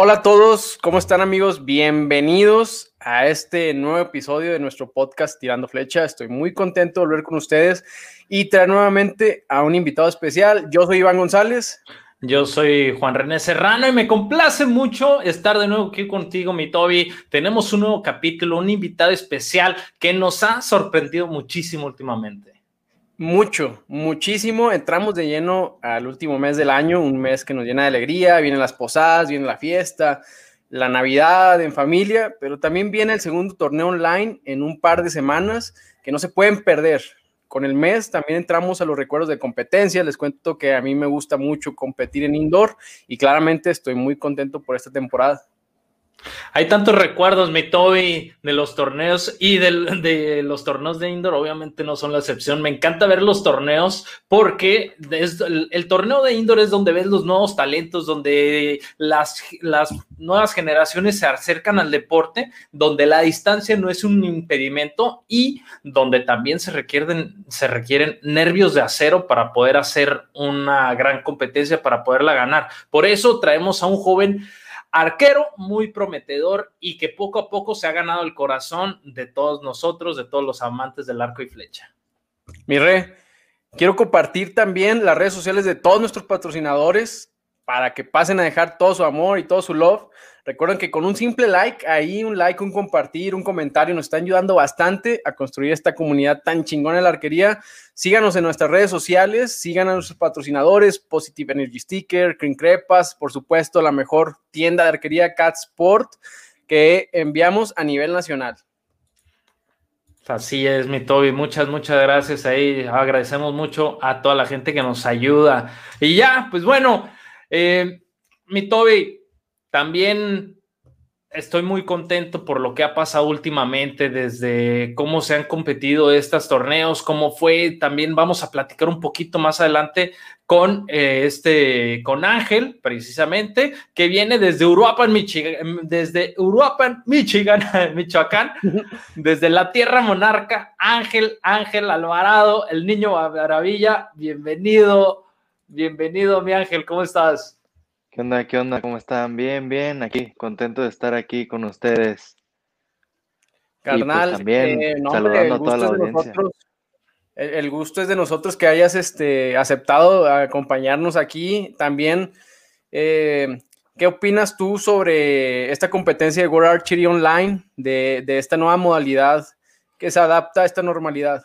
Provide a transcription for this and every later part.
Hola a todos, ¿cómo están amigos? Bienvenidos a este nuevo episodio de nuestro podcast Tirando Flecha. Estoy muy contento de volver con ustedes y traer nuevamente a un invitado especial. Yo soy Iván González. Yo soy Juan René Serrano y me complace mucho estar de nuevo aquí contigo, mi Toby. Tenemos un nuevo capítulo, un invitado especial que nos ha sorprendido muchísimo últimamente. Mucho, muchísimo. Entramos de lleno al último mes del año, un mes que nos llena de alegría. Vienen las posadas, viene la fiesta, la Navidad en familia, pero también viene el segundo torneo online en un par de semanas que no se pueden perder. Con el mes también entramos a los recuerdos de competencia. Les cuento que a mí me gusta mucho competir en indoor y claramente estoy muy contento por esta temporada. Hay tantos recuerdos, mi Toby, de los torneos y de, los torneos de indoor, obviamente no son la excepción. Me encanta ver los torneos porque el, torneo de indoor es donde ves los nuevos talentos, donde las, nuevas generaciones se acercan al deporte, donde la distancia no es un impedimento y donde también se requieren nervios de acero para poder hacer una gran competencia, para poderla ganar. Por eso traemos a un joven arquero muy prometedor y que poco a poco se ha ganado el corazón de todos nosotros, de todos los amantes del arco y flecha. Mi re, quiero compartir también las redes sociales de todos nuestros patrocinadores para que pasen a dejar todo su amor y todo su love. Recuerden que con un simple like, ahí un like, un compartir, un comentario, nos están ayudando bastante a construir esta comunidad tan chingona de la arquería. Síganos en nuestras redes sociales, sigan a nuestros patrocinadores, Positive Energy Sticker, Cream Crepas, por supuesto, la mejor tienda de arquería Cat Sport que enviamos a nivel nacional. Así es, mi Toby. Muchas, muchas gracias ahí. Agradecemos mucho a toda la gente que nos ayuda. Y ya, pues bueno, eh, mi Toby, también estoy muy contento por lo que ha pasado últimamente, desde cómo se han competido estos torneos, cómo fue. También vamos a platicar un poquito más adelante con eh, este, con Ángel, precisamente, que viene desde Uruapan, Michigan, desde Uruapan, Michigan, Michoacán, desde la tierra monarca. Ángel, Ángel Alvarado, el niño maravilla, bienvenido, bienvenido, mi Ángel, ¿cómo estás? ¿Qué onda? ¿Qué onda? ¿Cómo están? Bien, bien, aquí, contento de estar aquí con ustedes. Pues, Carnal, también eh, saludando a toda la audiencia. el, gusto es de nosotros que hayas este, aceptado acompañarnos aquí. También, eh, ¿qué opinas tú sobre esta competencia de World Archery Online, de, de esta nueva modalidad que se adapta a esta normalidad?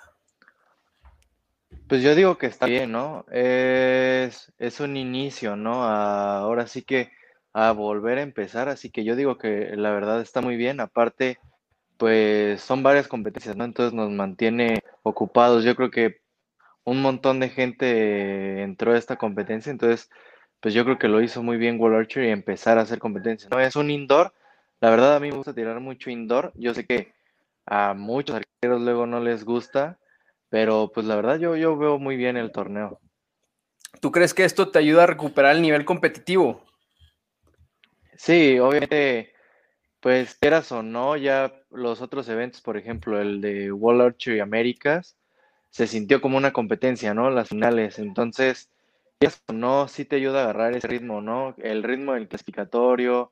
Pues yo digo que está bien, ¿no? Es, es un inicio, ¿no? ahora sí que a volver a empezar, así que yo digo que la verdad está muy bien. Aparte, pues son varias competencias, ¿no? Entonces nos mantiene ocupados. Yo creo que un montón de gente entró a esta competencia, entonces, pues yo creo que lo hizo muy bien World Archery y empezar a hacer competencia, ¿no? Es un indoor. La verdad a mí me gusta tirar mucho indoor. Yo sé que a muchos arqueros luego no les gusta, pero pues la verdad yo, yo veo muy bien el torneo. ¿Tú crees que esto te ayuda a recuperar el nivel competitivo? Sí, obviamente, pues quieras o no, ya los otros eventos, por ejemplo, el de World Archery Américas, se sintió como una competencia, ¿no? Las finales. Entonces, quieras o no, sí te ayuda a agarrar ese ritmo, ¿no? El ritmo del clasificatorio,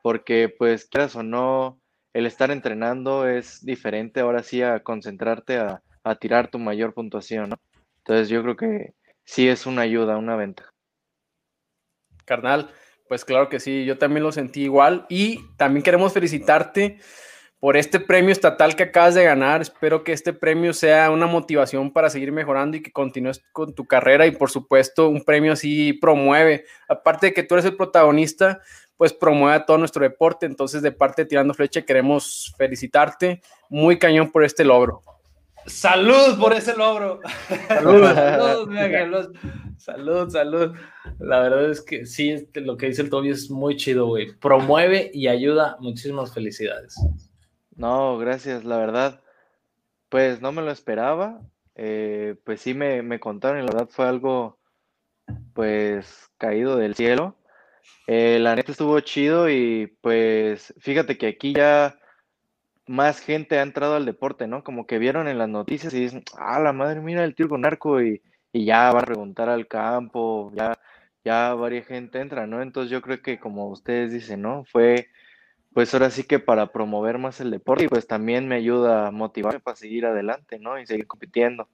porque pues quieras o no, el estar entrenando es diferente ahora sí a concentrarte a a tirar tu mayor puntuación, ¿no? Entonces yo creo que sí es una ayuda, una ventaja. Carnal, pues claro que sí, yo también lo sentí igual y también queremos felicitarte por este premio estatal que acabas de ganar. Espero que este premio sea una motivación para seguir mejorando y que continúes con tu carrera y por supuesto un premio así promueve, aparte de que tú eres el protagonista, pues promueve todo nuestro deporte. Entonces de parte de Tirando Flecha queremos felicitarte muy cañón por este logro. Salud por ese logro. Salud, salud, salud, salud. La verdad es que sí, este, lo que dice el Toby es muy chido, güey. Promueve y ayuda. Muchísimas felicidades. No, gracias, la verdad. Pues no me lo esperaba. Eh, pues sí me, me, contaron y la verdad fue algo, pues, caído del cielo. Eh, la neta estuvo chido y pues fíjate que aquí ya más gente ha entrado al deporte, ¿no? Como que vieron en las noticias y dicen, ah, la madre, mira el tiro con arco y, ya van a preguntar al campo, ya ya varias gente entra, ¿no? Entonces yo creo que como ustedes dicen, ¿no? Fue pues ahora sí que para promover más el deporte y pues también me ayuda a motivarme para seguir adelante, ¿no? Y seguir compitiendo.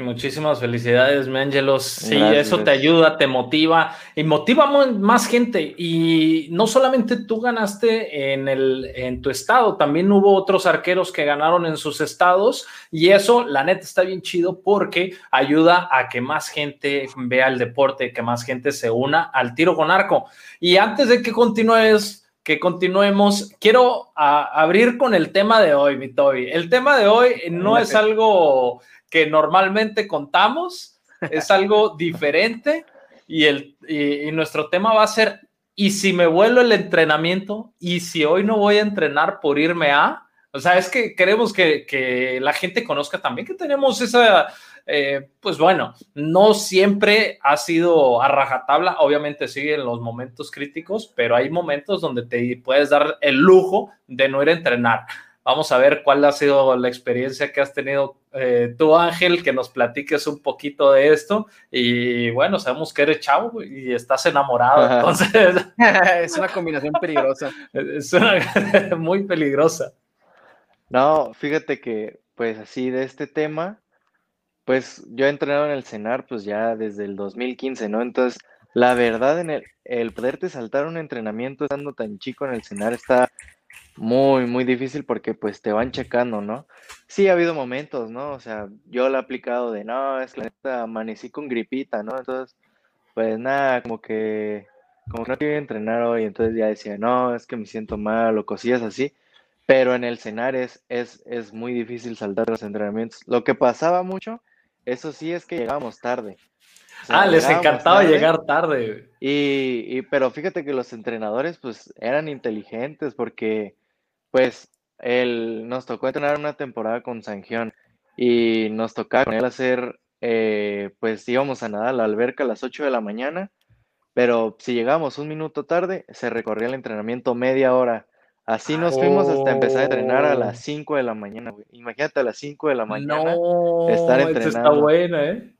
Muchísimas felicidades, mi Ángelos. Sí, eso te ayuda, te motiva y motiva más gente. Y no solamente tú ganaste en, el, en tu estado, también hubo otros arqueros que ganaron en sus estados. Y eso, la neta, está bien chido porque ayuda a que más gente vea el deporte, que más gente se una al tiro con arco. Y antes de que continúes, que continuemos, quiero abrir con el tema de hoy, mi Toby. El tema de hoy no es algo que normalmente contamos, es algo diferente y, el, y, nuestro tema va a ser, ¿y si me vuelo el entrenamiento? ¿Y si hoy no voy a entrenar por irme a? O sea, es que queremos que, que la gente conozca también que tenemos esa, eh, pues bueno, no siempre ha sido a rajatabla, obviamente sigue en los momentos críticos, pero hay momentos donde te puedes dar el lujo de no ir a entrenar. Vamos a ver cuál ha sido la experiencia que has tenido eh, tú, Ángel, que nos platiques un poquito de esto. Y bueno, sabemos que eres chavo y estás enamorado, entonces... es una combinación peligrosa. Es una muy peligrosa. No, fíjate que, pues así de este tema, pues yo he entrenado en el CENAR pues ya desde el 2015, ¿no? Entonces, la verdad, en el, el poderte saltar un entrenamiento estando tan chico en el CENAR está muy, muy difícil porque pues te van checando, ¿no? Sí ha habido momentos, ¿no? O sea, yo lo he aplicado de, no, es que amanecí con gripita, ¿no? Entonces, pues nada, como que, como que no quiero entrenar hoy, entonces ya decía, no, es que me siento mal o cosillas así, pero en el cenar es, es, es muy difícil saltar los entrenamientos. Lo que pasaba mucho, eso sí, es que llegábamos tarde. Ah, les encantaba llegar tarde. Y, y, pero fíjate que los entrenadores pues eran inteligentes porque pues él, nos tocó entrenar una temporada con Sanjión y nos tocaba con él hacer, eh, pues íbamos a nadar a la alberca a las 8 de la mañana, pero si llegamos un minuto tarde, se recorría el entrenamiento media hora. Así nos fuimos hasta empezar a entrenar a las 5 de la mañana, Imagínate a las 5 de la mañana estar entrenando. Eso está bueno, ¿eh?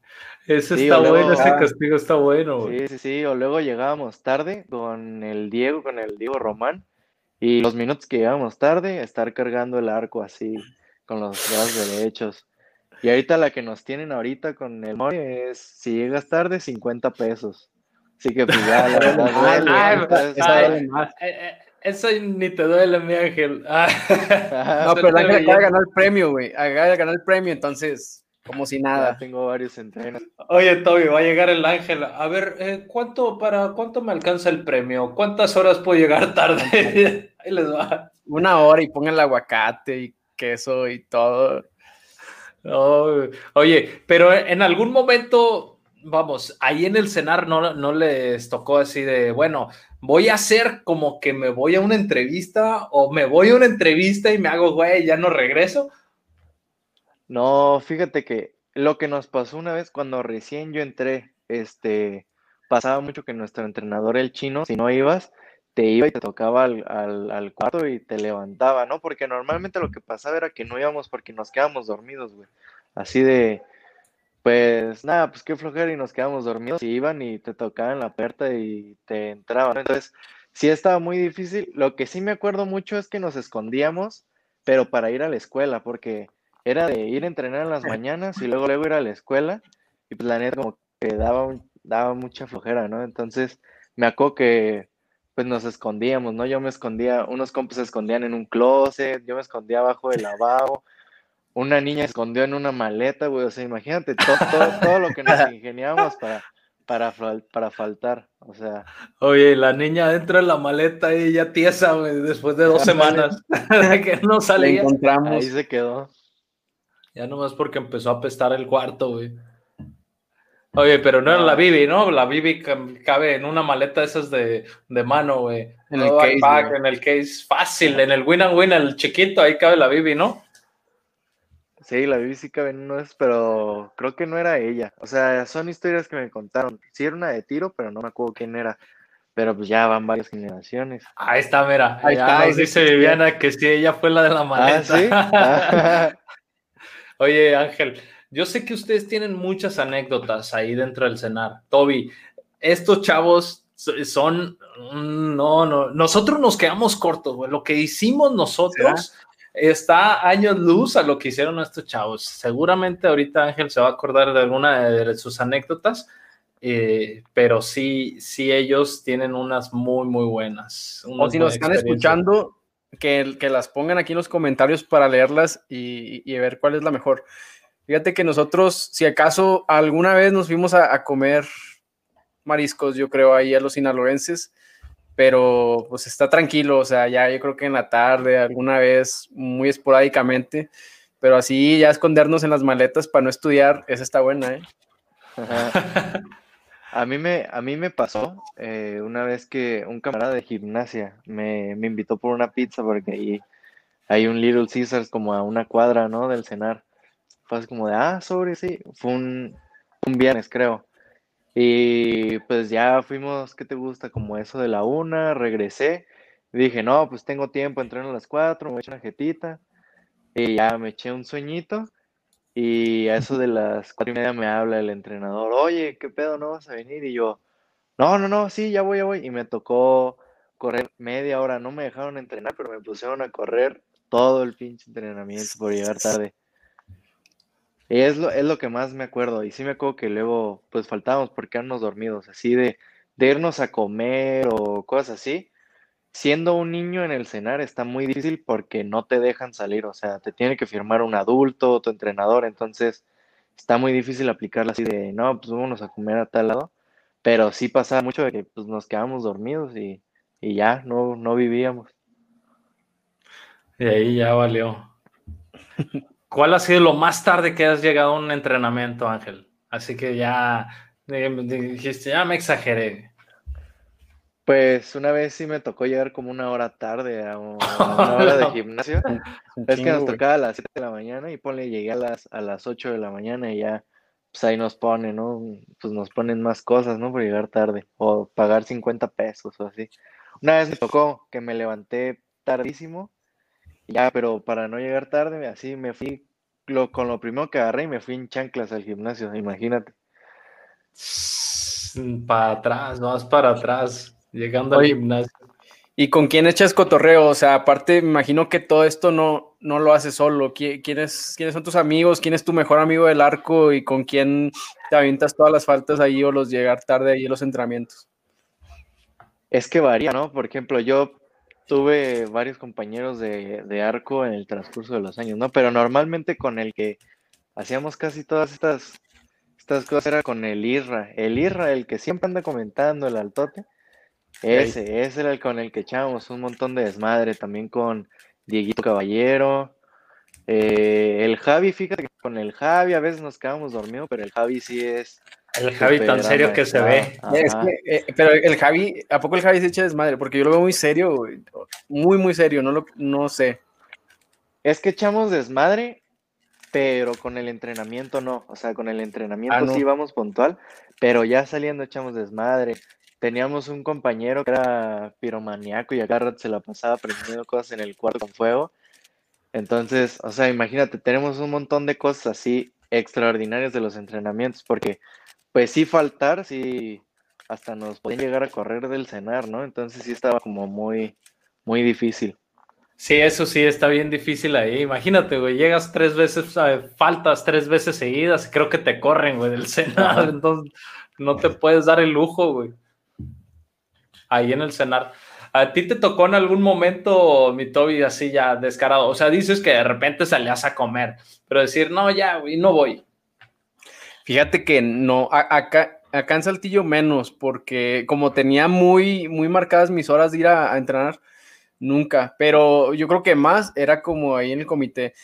Eso está bueno, ese castigo está bueno. Sí, sí, sí. O luego llegábamos tarde con el Diego, con el Diego Román, y los minutos que llegamos tarde, estar cargando el arco así, con los brazos derechos. Y ahorita la que nos tienen ahorita con el Mori es, si llegas tarde, 50 pesos. Así que pues ya, la verdad Eso ni te duele, mi ángel. no, pero el ángel acaba de ganar el premio, güey. Acaba de ganar el premio, entonces como si nada. tengo varios entrenos. Oye, Toby, va a llegar el ángel. A ver, eh, ¿cuánto para cuánto me alcanza el premio? ¿Cuántas horas puedo llegar tarde? Ahí les va. Una hora y pongan el aguacate y queso y todo. oye, pero en algún momento, vamos, ahí en el cenar no, no les tocó así de, bueno, voy a hacer como que me voy a una entrevista o me voy a una entrevista y me hago, güey, ya no regreso no, fíjate que lo que nos pasó una vez cuando recién yo entré, este, pasaba mucho que nuestro entrenador, el chino, si no ibas, te iba y te tocaba al, al, cuarto y te levantaba, ¿no? Porque normalmente lo que pasaba era que no íbamos porque nos quedábamos dormidos, güey. Así de, pues nada, pues qué flojera y nos quedamos dormidos y iban y te tocaban la puerta y te entraban. Entonces, sí estaba muy difícil. Lo que sí me acuerdo mucho es que nos escondíamos, pero para ir a la escuela, porque era de ir a entrenar en las mañanas y luego luego ir a la escuela y pues la neta como que daba, daba mucha flojera, ¿no? Entonces me acuerdo que pues nos escondíamos, ¿no? Yo me escondía, unos compas se escondían en un closet, yo me escondía abajo del lavabo, una niña se escondió en una maleta, güey, o sea, imagínate todo, todo, lo que nos ingeniábamos para, para, para faltar, o sea. Oye, la niña dentro de la maleta y ya tiesa, güey, después de dos semanas que no salía. encontramos. Ahí se quedó. Ya nomás porque empezó a apestar el cuarto, güey. Oye, pero no era la Bibi, ¿no? La Bibi cabe en una maleta esas de, de mano, güey. En el case. en el case, fácil. En el win and win, el chiquito, ahí cabe la Bibi, ¿no? Sí, la Bibi sí cabe en uno, pero creo que no era ella. O sea, son historias que me contaron. Sí era una de tiro, pero no me acuerdo quién era. Pero pues ya van varias generaciones. Ahí está, mira. Ahí está, dice Viviana que sí, ella fue la de la maleta. ¿Ah, sí? Oye, Ángel, yo sé que ustedes tienen muchas anécdotas ahí dentro del cenar. Toby, estos chavos son, no, no, nosotros nos quedamos cortos, güey. Lo que hicimos nosotros está años luz a lo que hicieron estos chavos. Seguramente ahorita Ángel se va a acordar de alguna de sus anécdotas, eh, pero sí, sí ellos tienen unas muy, muy buenas. o si nos están escuchando, que, que, las pongan aquí en los comentarios para leerlas y, y, ver cuál es la mejor. Fíjate que nosotros, si acaso alguna vez nos fuimos a, a comer mariscos, yo creo, ahí a los sinaloenses, pero pues está tranquilo, o sea, ya yo creo que en la tarde, alguna vez, muy esporádicamente, pero así ya escondernos en las maletas para no estudiar, esa está buena, ¿eh? A mí me, a mí me pasó eh, una vez que un camarada de gimnasia me, me, invitó por una pizza porque ahí hay un Little Caesars como a una cuadra, ¿no? Del cenar. Fue como de, ah, sobre, sí. Fue un, un viernes, creo. Y pues ya fuimos, ¿qué te gusta? Como eso de la una, regresé. dije, no, pues tengo tiempo, entreno a las cuatro, me eché una jetita. Y ya me eché un sueñito. Y a eso de las cuatro y media me habla el entrenador, oye, ¿qué pedo? ¿No vas a venir? Y yo, no, no, no, sí, ya voy, ya voy. Y me tocó correr media hora, no me dejaron entrenar, pero me pusieron a correr todo el pinche entrenamiento por llegar tarde. Y es lo, es lo que más me acuerdo. Y sí me acuerdo que luego, pues faltábamos por quedarnos dormidos, así de, de irnos a comer o cosas así siendo un niño en el cenar está muy difícil porque no te dejan salir, o sea, te tiene que firmar un adulto, tu entrenador, entonces está muy difícil aplicarla así de, no, pues vámonos a comer a tal lado, pero sí pasaba mucho de que pues, nos quedábamos dormidos y, y ya, no, no vivíamos. Y ahí ya valió. ¿Cuál ha sido lo más tarde que has llegado a un entrenamiento, Ángel? Así que ya dijiste, ya me exageré. Pues una vez sí me tocó llegar como una hora tarde a, una hora de gimnasio. es que nos tocaba a las 7 de la mañana y ponle, llegué a las, a las 8 de la mañana y ya, pues ahí nos ponen, ¿no? Pues nos ponen más cosas, ¿no? Por llegar tarde o pagar 50 pesos o así. Una vez me tocó que me levanté tardísimo, ya, pero para no llegar tarde, así me fui lo, con lo primero que agarré y me fui en chanclas al gimnasio, imagínate. Para atrás, no, para atrás. Llegando al gimnasio. ¿Y con quién echas cotorreo? O sea, aparte, me imagino que todo esto no, no lo haces solo. ¿Quiénes, ¿Quiénes son tus amigos? ¿Quién es tu mejor amigo del arco? ¿Y con quién te avientas todas las faltas ahí o los llegar tarde ahí en los entrenamientos? Es que varía, ¿no? Por ejemplo, yo tuve varios compañeros de, de, arco en el transcurso de los años, ¿no? Pero normalmente con el que hacíamos casi todas estas, estas cosas era con el Irra. El Irra, el que siempre anda comentando, el altote ese, ese era el con el que echábamos un montón de desmadre, también con Dieguito Caballero. Eh, el Javi, fíjate que con el Javi a veces nos quedamos dormidos, pero el Javi sí es. El Javi tan serio que se ve. Eh, pero el Javi, ¿a poco el Javi se echa desmadre? Porque yo lo veo muy serio, muy, muy serio, no, lo, no sé. Es que echamos desmadre, pero con el entrenamiento no. O sea, con el entrenamiento ah, sí vamos puntual, pero ya saliendo echamos desmadre teníamos un compañero que era piromaniaco y acá se la pasaba prendiendo cosas en el cuarto con fuego. Entonces, o sea, imagínate, tenemos un montón de cosas así extraordinarias de los entrenamientos, porque pues sí faltar, sí, hasta nos podían llegar a correr del cenar, ¿no? Entonces sí estaba como muy, muy difícil. Sí, eso sí, está bien difícil ahí. Imagínate, güey, llegas tres veces, faltas tres veces seguidas, creo que te corren, güey, del cenar, entonces no te puedes dar el lujo, güey ahí en el cenar. ¿A ti te tocó en algún momento, mi Toby, así ya descarado? O sea, dices que de repente salías a comer, pero decir, no, ya, güey, no voy. Fíjate que no, acá, acá en Saltillo menos, porque como tenía muy, muy marcadas mis horas de ir a, a entrenar, nunca, pero yo creo que más era como ahí en el comité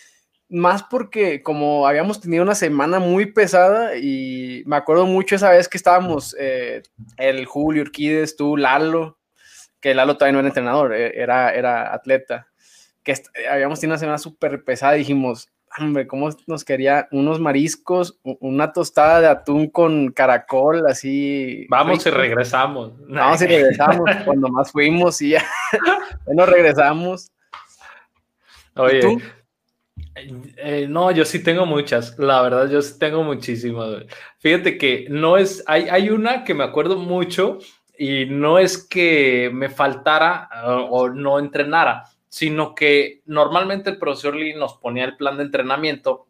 más porque como habíamos tenido una semana muy pesada y me acuerdo mucho esa vez que estábamos, eh, el Julio Urquides, tú, Lalo, que Lalo todavía no era entrenador, e, era, era atleta, que habíamos tenido una semana súper pesada, dijimos, hombre, ¿cómo nos quería unos mariscos, una tostada de atún con caracol, así? Vamos y regresamos. Vamos y regresamos, cuando más fuimos y ya, bueno, regresamos. Oye, Eh, no, yo sí tengo muchas, la verdad, yo sí tengo muchísimas. Fíjate que no es, hay, hay una que me acuerdo mucho y no es que me faltara o no entrenara, sino que normalmente el profesor Lee nos ponía el plan de entrenamiento,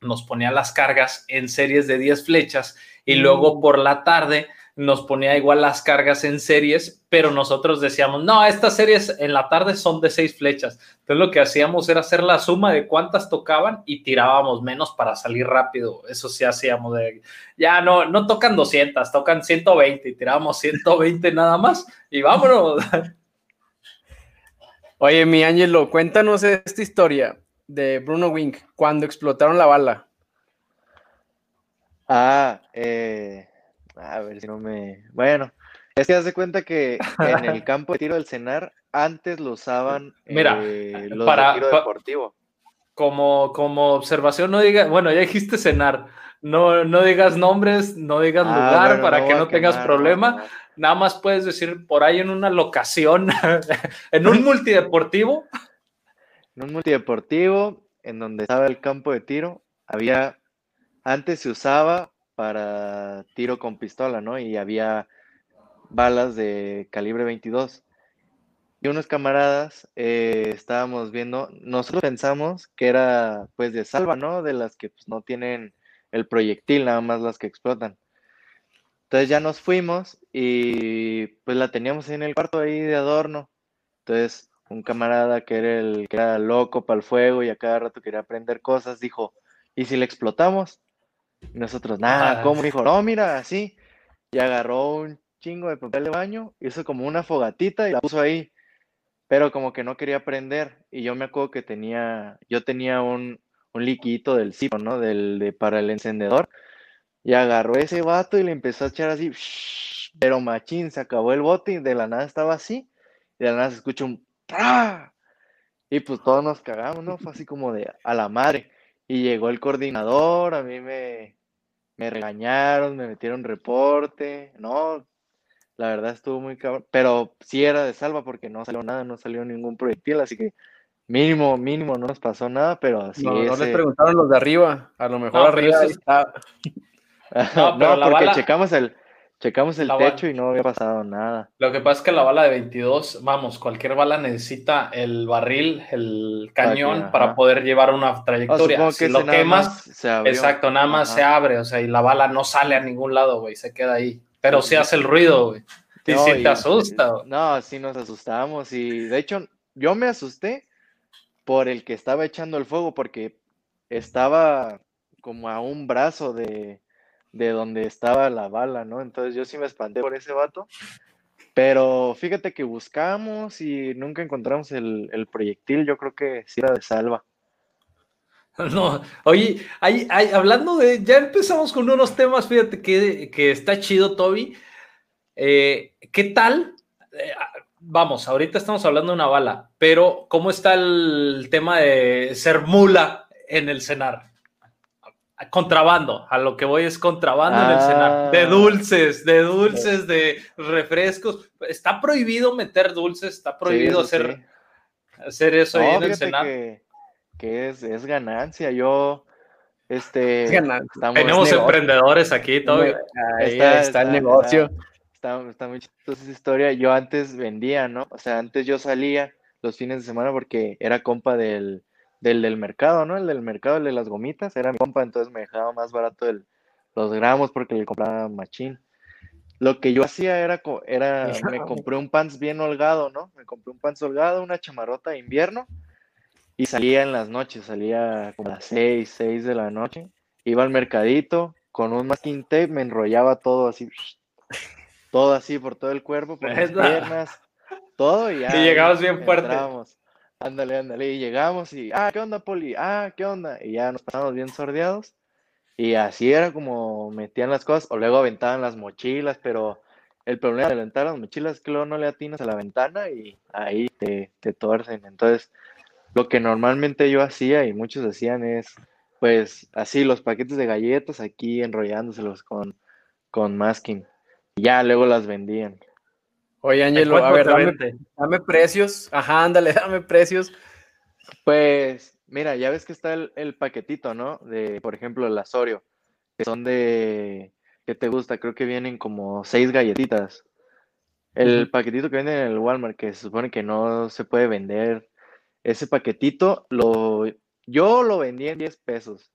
nos ponía las cargas en series de 10 flechas y luego mm. por la tarde nos ponía igual las cargas en series, pero nosotros decíamos, no, estas series en la tarde son de seis flechas. Entonces lo que hacíamos era hacer la suma de cuántas tocaban y tirábamos menos para salir rápido. Eso sí hacíamos de, ya no, no tocan 200, tocan 120 y tirábamos 120 nada más y vámonos. Oye, mi Ángelo, cuéntanos esta historia de Bruno Wink cuando explotaron la bala. Ah, eh, a ver si no me. Bueno, es que haz cuenta que en el campo de tiro del cenar antes lo usaban Mira, eh, los para, tiro deportivo. Como, como observación, no digas, bueno, ya dijiste cenar, no, no digas nombres, no digas ah, lugar para que no tengas problema. Nada más puedes decir por ahí en una locación, en un multideportivo. En un multideportivo, en donde estaba el campo de tiro, había, antes se usaba para tiro con pistola, ¿no? Y había balas de calibre 22. Y unos camaradas eh, estábamos viendo, nosotros pensamos que era pues de salva, ¿no? De las que pues, no tienen el proyectil, nada más las que explotan. Entonces ya nos fuimos y pues la teníamos en el cuarto ahí de adorno. Entonces un camarada que era el que era loco para el fuego y a cada rato quería aprender cosas, dijo, ¿y si le explotamos? Y nosotros, nada, ¿cómo? Dijo, no, mira, así. Y agarró un chingo de papel de baño, hizo como una fogatita y la puso ahí. Pero como que no quería prender. Y yo me acuerdo que tenía, yo tenía un, un liquidito del cipo, ¿no? Del, de, para el encendedor. Y agarró ese vato y le empezó a echar así. Pero machín, se acabó el bote y de la nada estaba así. Y de la nada se escucha un Y pues todos nos cagamos, ¿no? Fue así como de a la madre. Y llegó el coordinador, a mí me, me regañaron, me metieron reporte, no, la verdad estuvo muy cabrón, pero sí era de salva porque no salió nada, no salió ningún proyectil, así que mínimo, mínimo no nos pasó nada, pero sí. No, no les preguntaron los de arriba, a lo mejor arriba está. no, porque checamos el, Checamos el techo y no había pasado nada. Lo que pasa es que la bala de 22, vamos, cualquier bala necesita el barril, el cañón para, poder llevar una trayectoria. si lo quemas, exacto, nada más se abre, o sea, y la bala no sale a ningún lado, güey, se queda ahí. Pero sí, hace el ruido, güey. Y sí te asusta. No, sí nos asustamos y de hecho yo me asusté por el que estaba echando el fuego porque estaba como a un brazo de, de donde estaba la bala, ¿no? Entonces yo sí me espanté por ese vato. Pero fíjate que buscamos y nunca encontramos el, proyectil. Yo creo que sí era de salva. No, oye, hay, hablando de, ya empezamos con unos temas, fíjate que, que está chido, Toby. Eh, ¿Qué tal? Eh, vamos, ahorita estamos hablando de una bala, pero ¿cómo está el tema de ser mula en el cenar? Contrabando, a lo que voy es contrabando en el Senado, de ah. dulces, de dulces, de refrescos. Está prohibido meter dulces, está prohibido hacer, hacer eso ahí en el Senado. Que, es, ganancia, yo, este, tenemos emprendedores aquí, todo. Ahí está, el negocio. Está, está, muy chistosa esa historia. Yo antes vendía, ¿no? O sea, antes yo salía los fines de semana porque era compa del, del del mercado, ¿no? El del mercado, el de las gomitas, era mi compa, entonces me dejaba más barato el, los gramos porque le compraba machín. Lo que yo hacía era, era, me compré un pants bien holgado, ¿no? Me compré un pants holgado, una chamarrota de invierno y salía en las noches, salía como a las 6, 6 de la noche. Iba al mercadito con un masking tape, me enrollaba todo así, todo así por todo el cuerpo, por las piernas, todo y ya. Y llegabas bien fuerte. Ándale, ándale. Y llegamos y, ah, ¿qué onda, Poli? Ah, ¿qué onda? Y ya nos pasamos bien sordeados. Y así era como metían las cosas, o luego aventaban las mochilas, pero el problema de aventar las mochilas es que no le atinas a la ventana y ahí te, te torcen. Entonces, lo que normalmente yo hacía y muchos hacían es, pues, así los paquetes de galletas aquí enrollándoselos con, con masking. Y ya luego las vendían. Oye, Ángelo, a ver, dame, precios. Ajá, ándale, dame precios. Pues mira, ya ves que está el, paquetito, ¿no? De, por ejemplo, el Asorio, que son de, ¿qué te gusta? Creo que vienen como seis galletitas. El paquetito que venden en el Walmart, que se supone que no se puede vender, ese paquetito, lo, yo lo vendía en 10 pesos.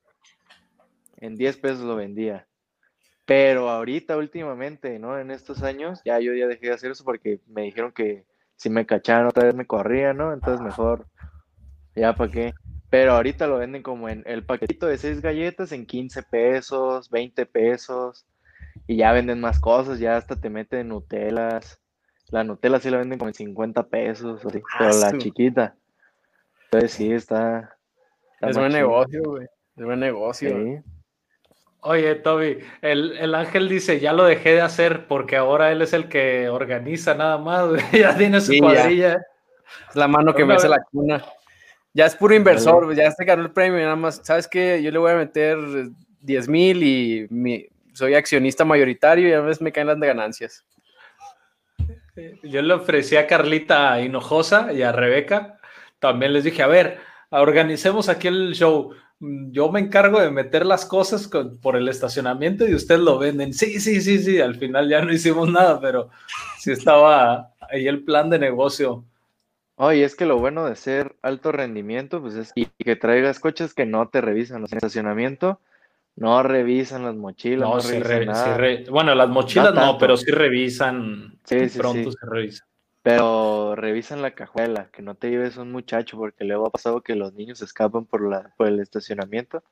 En 10 pesos lo vendía. Pero ahorita, últimamente, ¿no? En estos años, ya yo ya dejé de hacer eso porque me dijeron que si me cachaban otra vez me corría, ¿no? Entonces mejor, ya para qué. Pero ahorita lo venden como en el paquetito de seis galletas en 15 pesos, 20 pesos. Y ya venden más cosas, ya hasta te meten Nutelas. La Nutella sí la venden como en 50 pesos, así, pero la chiquita. Entonces sí, está. es buen negocio, güey. Es buen negocio. Oye, Toby, el, ángel dice, ya lo dejé de hacer porque ahora él es el que organiza nada más, ya tiene su cuadrilla. Es la mano que me hace la cuna. Ya es puro inversor, ya se ganó el premio, nada más. ¿Sabes qué? Yo le voy a meter 10 mil y mi, soy accionista mayoritario y a veces me caen las ganancias. Yo le ofrecí a Carlita Hinojosa y a Rebeca, también les dije, a ver, organicemos aquí el show. Yo me encargo de meter las cosas por el estacionamiento y ustedes lo venden. Sí, sí, sí, sí. Al final ya no hicimos nada, pero sí estaba ahí el plan de negocio. Oye, es que lo bueno de ser alto rendimiento, pues es que traigas coches que no te revisan los estacionamiento no revisan las mochilas. No, sí bueno, las mochilas no, pero sí revisan. Sí, sí, pronto se revisan. Pero revisan la cajuela, que no te lleves un muchacho, porque luego ha pasado que los niños escapan por, la, por el estacionamiento.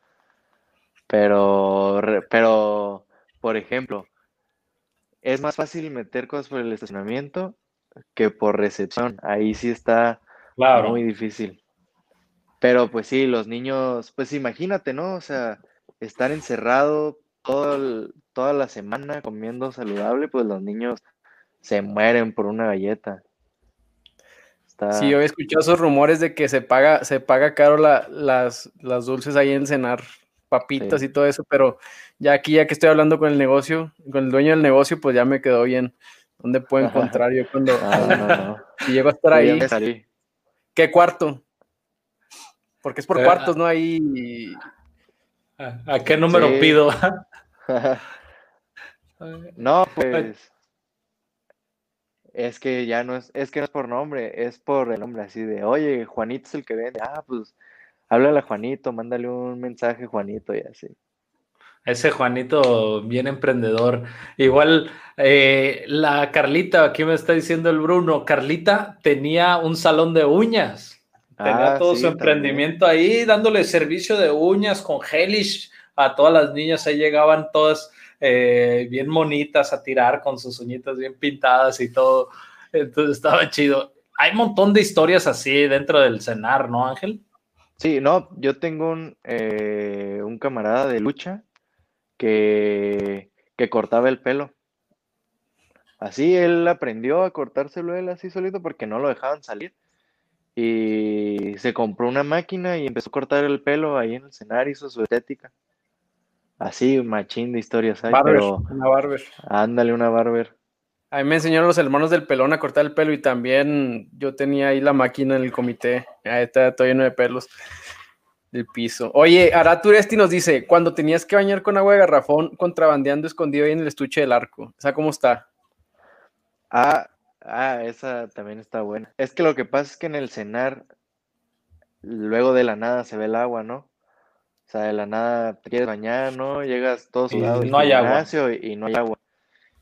Pero, pero, por ejemplo, es más fácil meter cosas por el estacionamiento que por recepción. Ahí sí está muy difícil. Pero pues sí, los niños, pues imagínate, ¿no? O sea, estar encerrado toda la semana comiendo saludable, pues los niños se mueren por una galleta. Sí, yo he escuchado esos rumores de que se paga, se paga caro las, las dulces ahí en cenar, papitas y todo eso, pero ya aquí, ya que estoy hablando con el negocio, con el dueño del negocio, pues ya me quedó bien. ¿Dónde puedo encontrar yo cuando ah, si llego a estar ahí? ¿Qué cuarto? Porque es por cuartos, ¿no? Ahí ¿A qué número pido? no, pues es que ya no es, es que no es por nombre, es por el nombre así de, oye, Juanito es el que vende, ah, pues háblale a Juanito, mándale un mensaje Juanito y así. Ese Juanito bien emprendedor. Igual eh, la Carlita, aquí me está diciendo el Bruno, Carlita tenía un salón de uñas. Tenía ah, todo su emprendimiento ahí, dándole servicio de uñas con gelish a todas las niñas. Ahí llegaban todas eh, bien monitas a tirar con sus uñitas bien pintadas y todo. Entonces estaba chido. Hay un montón de historias así dentro del cenar, ¿no, Ángel? Sí, no, yo tengo un, eh, un camarada de lucha que, que cortaba el pelo. Así él aprendió a cortárselo él así solito porque no lo dejaban salir y se compró una máquina y empezó a cortar el pelo ahí en el escenario, hizo su estética. Así, machín de historias hay, pero... Una barber. Ándale, una barber. A mí me enseñaron los hermanos del pelón a cortar el pelo y también yo tenía ahí la máquina en el comité. Ahí está todo lleno de pelos del piso. Oye, Araturesti nos dice, cuando tenías que bañar con agua de garrafón, contrabandeando escondido ahí en el estuche del arco. O sea, ¿cómo está? Ah, Ah, esa también está buena. Es que lo que pasa es que en el cenar, luego de la nada se ve el agua, ¿no? O sea, de la nada te quieres bañar, ¿no? Llegas todo sudado no hay agua. Y, no hay agua.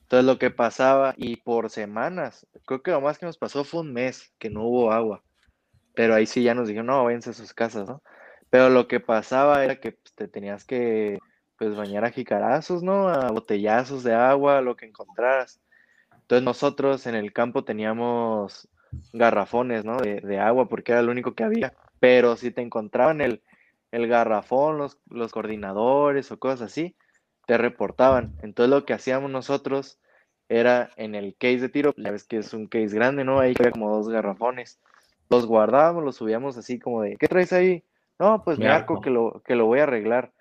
Entonces lo que pasaba, y por semanas, creo que lo más que nos pasó fue un mes que no hubo agua. Pero ahí sí ya nos dijeron, no, váyanse a sus casas, ¿no? Pero lo que pasaba era que pues, te tenías que pues bañar a jicarazos, ¿no? A botellazos de agua, lo que encontraras. Entonces nosotros en el campo teníamos garrafones, ¿no? De, agua porque era lo único que había. Pero si te encontraban el, el garrafón, los, los coordinadores o cosas así, te reportaban. Entonces lo que hacíamos nosotros era en el case de tiro, ya ves que es un case grande, ¿no? Ahí había como dos garrafones. Los guardábamos, los subíamos así como de, ¿qué traes ahí? No, pues mi arco que lo, que lo voy a arreglar.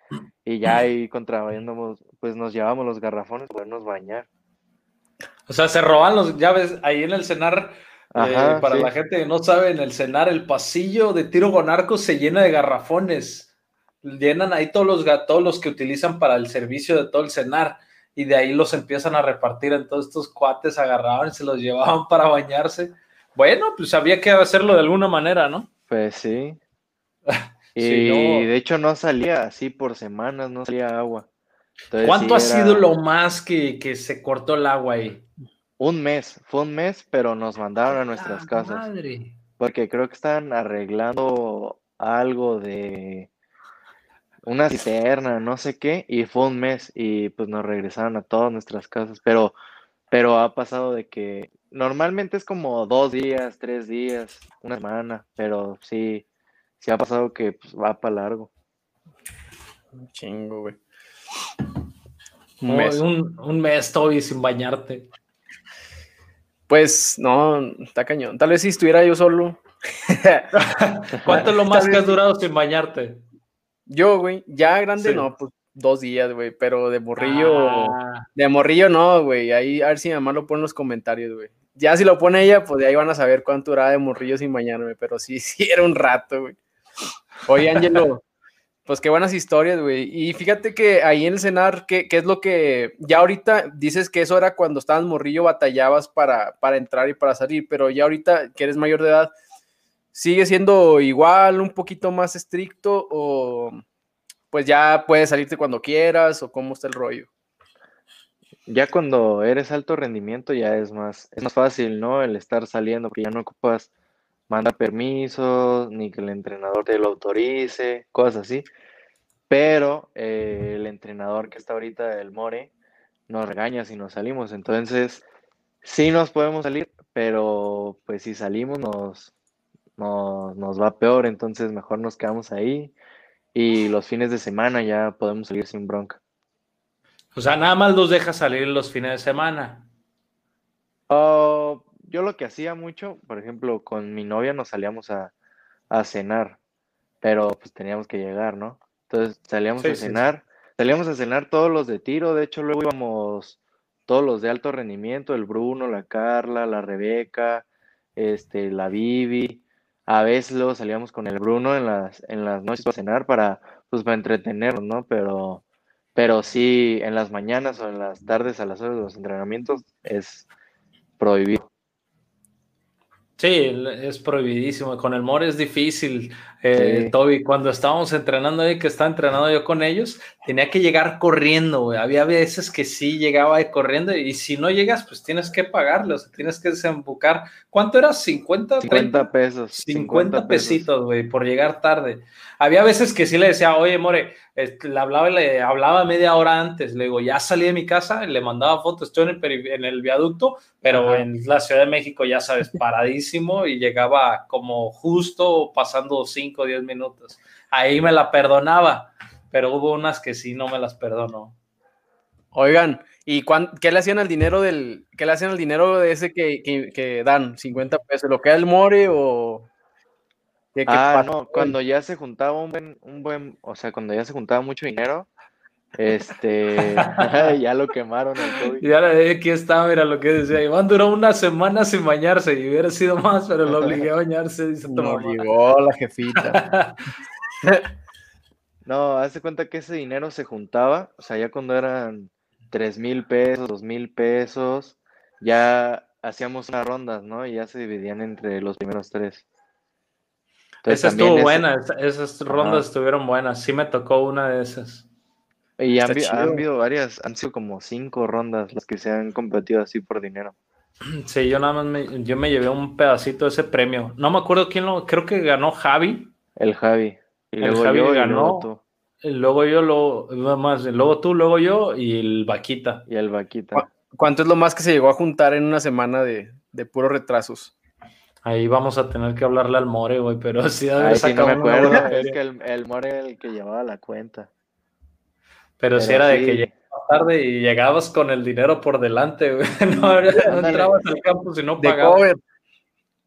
Y ya ahí contrabandeamos, pues nos llevamos los garrafones para podernos bañar. O sea, se roban los llaves ahí en el cenar. Eh, para la gente que no sabe, en el cenar, el pasillo de tiro con arco se llena de garrafones. Llenan ahí todos los todos los que utilizan para el servicio de todo el cenar. Y de ahí los empiezan a repartir. Entonces estos cuates agarraban y se los llevaban para bañarse. Bueno, pues había que hacerlo de alguna manera, ¿no? Pues sí. y de hecho no salía así por semanas, no salía agua. ¿Cuánto ha sido lo más que, que se cortó el agua ahí? Un mes, fue un mes, pero nos mandaron a nuestras casas. Porque creo que están arreglando algo de una cisterna, no sé qué, y fue un mes y pues nos regresaron a todas nuestras casas, pero, pero ha pasado de que normalmente es como dos días, tres días, una semana, pero sí, sí ha pasado que pues, va para largo. Un chingo, güey. Un mes. Un, un mes, Toby, sin bañarte. Pues no, está cañón. Tal vez si estuviera yo solo. ¿Cuánto es lo más que has durado sin bañarte? Yo, güey, ya grande no, pues dos días, güey, pero de morrillo, ah. de morrillo no, güey. Ahí a ver si mi mamá lo pone en los comentarios, güey. Ya si lo pone ella, pues de ahí van a saber cuánto duraba de morrillo sin bañarme, pero sí, sí era un rato, güey. Oye, Ángelo, pues qué buenas historias, güey. Y fíjate que ahí en el cenar, ¿qué, ¿qué, es lo que ya ahorita dices que eso era cuando estabas morrillo, batallabas para, para entrar y para salir, pero ya ahorita que eres mayor de edad, ¿sigue siendo igual, un poquito más estricto o pues ya puedes salirte cuando quieras o cómo está el rollo? Ya cuando eres alto rendimiento ya es más, es más fácil, ¿no? El estar saliendo, que ya no ocupas manda permisos, ni que el entrenador te lo autorice, cosas así. Pero eh, el entrenador que está ahorita, el More, nos regaña si nos salimos. Entonces, sí nos podemos salir, pero pues si salimos nos, nos, nos va peor. Entonces, mejor nos quedamos ahí. Y los fines de semana ya podemos salir sin bronca. O sea, nada más los deja salir los fines de semana. Oh, yo lo que hacía mucho, por ejemplo, con mi novia nos salíamos a, cenar, pero pues teníamos que llegar, ¿no? Entonces salíamos a cenar, salíamos a cenar todos los de tiro, de hecho luego íbamos todos los de alto rendimiento, el Bruno, la Carla, la Rebeca, este, la Vivi, a veces luego salíamos con el Bruno en las, en las noches a cenar para, pues, para entretenernos, ¿no? Pero, pero sí, en las mañanas o en las tardes a las horas de los entrenamientos es prohibido. Sí, es prohibidísimo. Con el More es difícil. Eh, Toby, cuando estábamos entrenando ahí, que estaba entrenando yo con ellos, tenía que llegar corriendo. Había veces que sí llegaba ahí corriendo y si no llegas, pues tienes que pagarle, o sea, tienes que desembocar. ¿Cuánto era? ¿50? 50 pesos. 50, pesitos, güey, por llegar tarde. Había veces que sí le decía, oye, More, le hablaba, le hablaba media hora antes, le digo, ya salí de mi casa, le mandaba fotos, estoy en el, en el viaducto, pero en la Ciudad de México, ya sabes, paradísimo y llegaba como justo pasando cinco 5 o 10 minutos. Ahí me la perdonaba, pero hubo unas que sí no me las perdonó. Oigan, ¿y qué le hacían al dinero del, qué le hacían al dinero de ese que, que, dan? ¿50 pesos? ¿Lo queda el more o...? ah, no, cuando ya se juntaba un buen, un buen, o sea, cuando ya se juntaba mucho dinero, este, ya lo quemaron el COVID. Y ahora aquí está, mira lo que decía. Iván duró una semana sin bañarse y hubiera sido más, pero lo obligué a bañarse. Dice lo obligó la jefita. no, hace cuenta que ese dinero se juntaba, o sea, ya cuando eran tres mil pesos, dos mil pesos, ya hacíamos unas rondas, ¿no? Y ya se dividían entre los primeros tres. Esa estuvo buena, esas rondas estuvieron buenas. Sí me tocó una de esas. Y han, habido varias, han sido como cinco rondas las que se han competido así por dinero. Sí, yo nada más me, yo me llevé un pedacito de ese premio. No me acuerdo quién lo, creo que ganó Javi. El Javi. Y luego Javi yo, ganó. luego, tú. luego yo, lo, más, luego tú, luego yo y el Vaquita. Y el Vaquita. ¿Cuánto es lo más que se llegó a juntar en una semana de, de puros retrasos? Ahí vamos a tener que hablarle al More, güey, pero sí, sí no me acuerdo. Es que el, el More era el que llevaba la cuenta. Pero, si era de que llegabas tarde y llegabas con el dinero por delante, güey. No, entrabas al campo si no pagabas.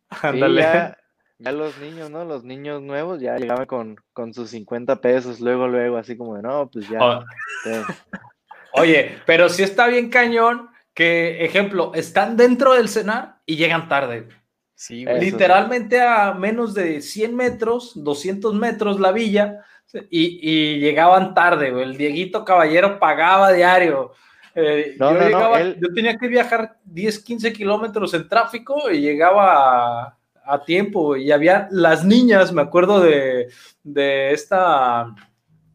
Ándale. Ya, ya, los niños, ¿no? Los niños nuevos ya llegaban con, con sus 50 pesos, luego, luego, así como de, no, pues ya. Oh. Oye, pero sí está bien cañón que, ejemplo, están dentro del cenar y llegan tarde. Sí, Eso sí. Literalmente a menos de 100 metros, 200 metros la villa, y, y llegaban tarde, güey. El Dieguito Caballero pagaba diario. Eh, No, yo, no, no, llegaba- él- yo tenía que viajar 10, 15 kilómetros en tráfico y llegaba a, a tiempo. Y había las niñas, me acuerdo de, de esta.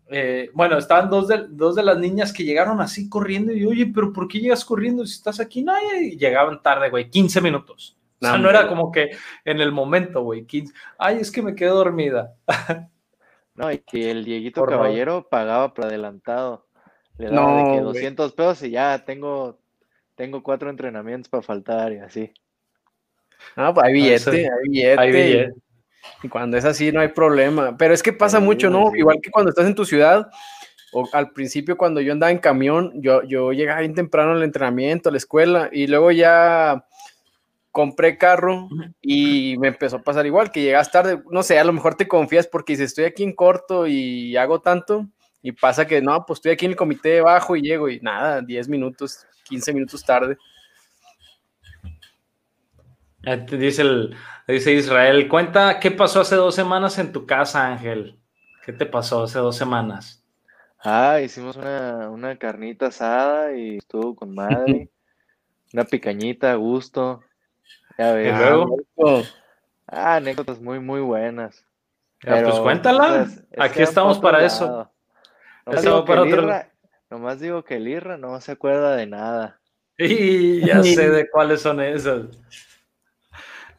eh, bueno, estaban dos de, dos de las niñas que llegaron así corriendo y oye, pero ¿por qué llegas corriendo si estás aquí? No, y llegaban tarde, güey, 15 minutos. O sea, No, no era como que en el momento, güey, 15. Ay, es que me quedé dormida. No, y que el Dieguito Por favor. Caballero pagaba por adelantado. Le daba de que güey. 200 pesos y ya tengo, tengo cuatro entrenamientos para faltar y así. Ah, pues hay billete, Eso- hay billete. Vi, Y cuando es así no hay problema. Pero es que pasa Sí, mucho, ¿no? sí. Igual que cuando estás en tu ciudad, o al principio cuando yo andaba en camión, yo, yo llegaba bien temprano al entrenamiento, a la escuela, y luego ya compré carro y me empezó a pasar igual, que llegas tarde, no sé, a lo mejor te confías porque dices, estoy aquí en corto y hago tanto, y pasa que no, pues estoy aquí en el comité de bajo y llego y nada, 10 minutos, 15 minutos tarde. Dice, el, dice Israel, cuenta qué pasó hace dos semanas en tu casa, Ángel. ¿Qué te pasó hace dos semanas? Ah, hicimos una, una carnita asada y estuvo con madre. Una picañita a gusto. Ya ves. Y luego, Ah, anécdotas muy, muy buenas. ya, pues cuéntala. pues, es Aquí estamos para eso. Nomás Eso digo, para que el otro Irra, nomás digo que el Irra no se acuerda de nada. Y ya sé de cuáles son esas.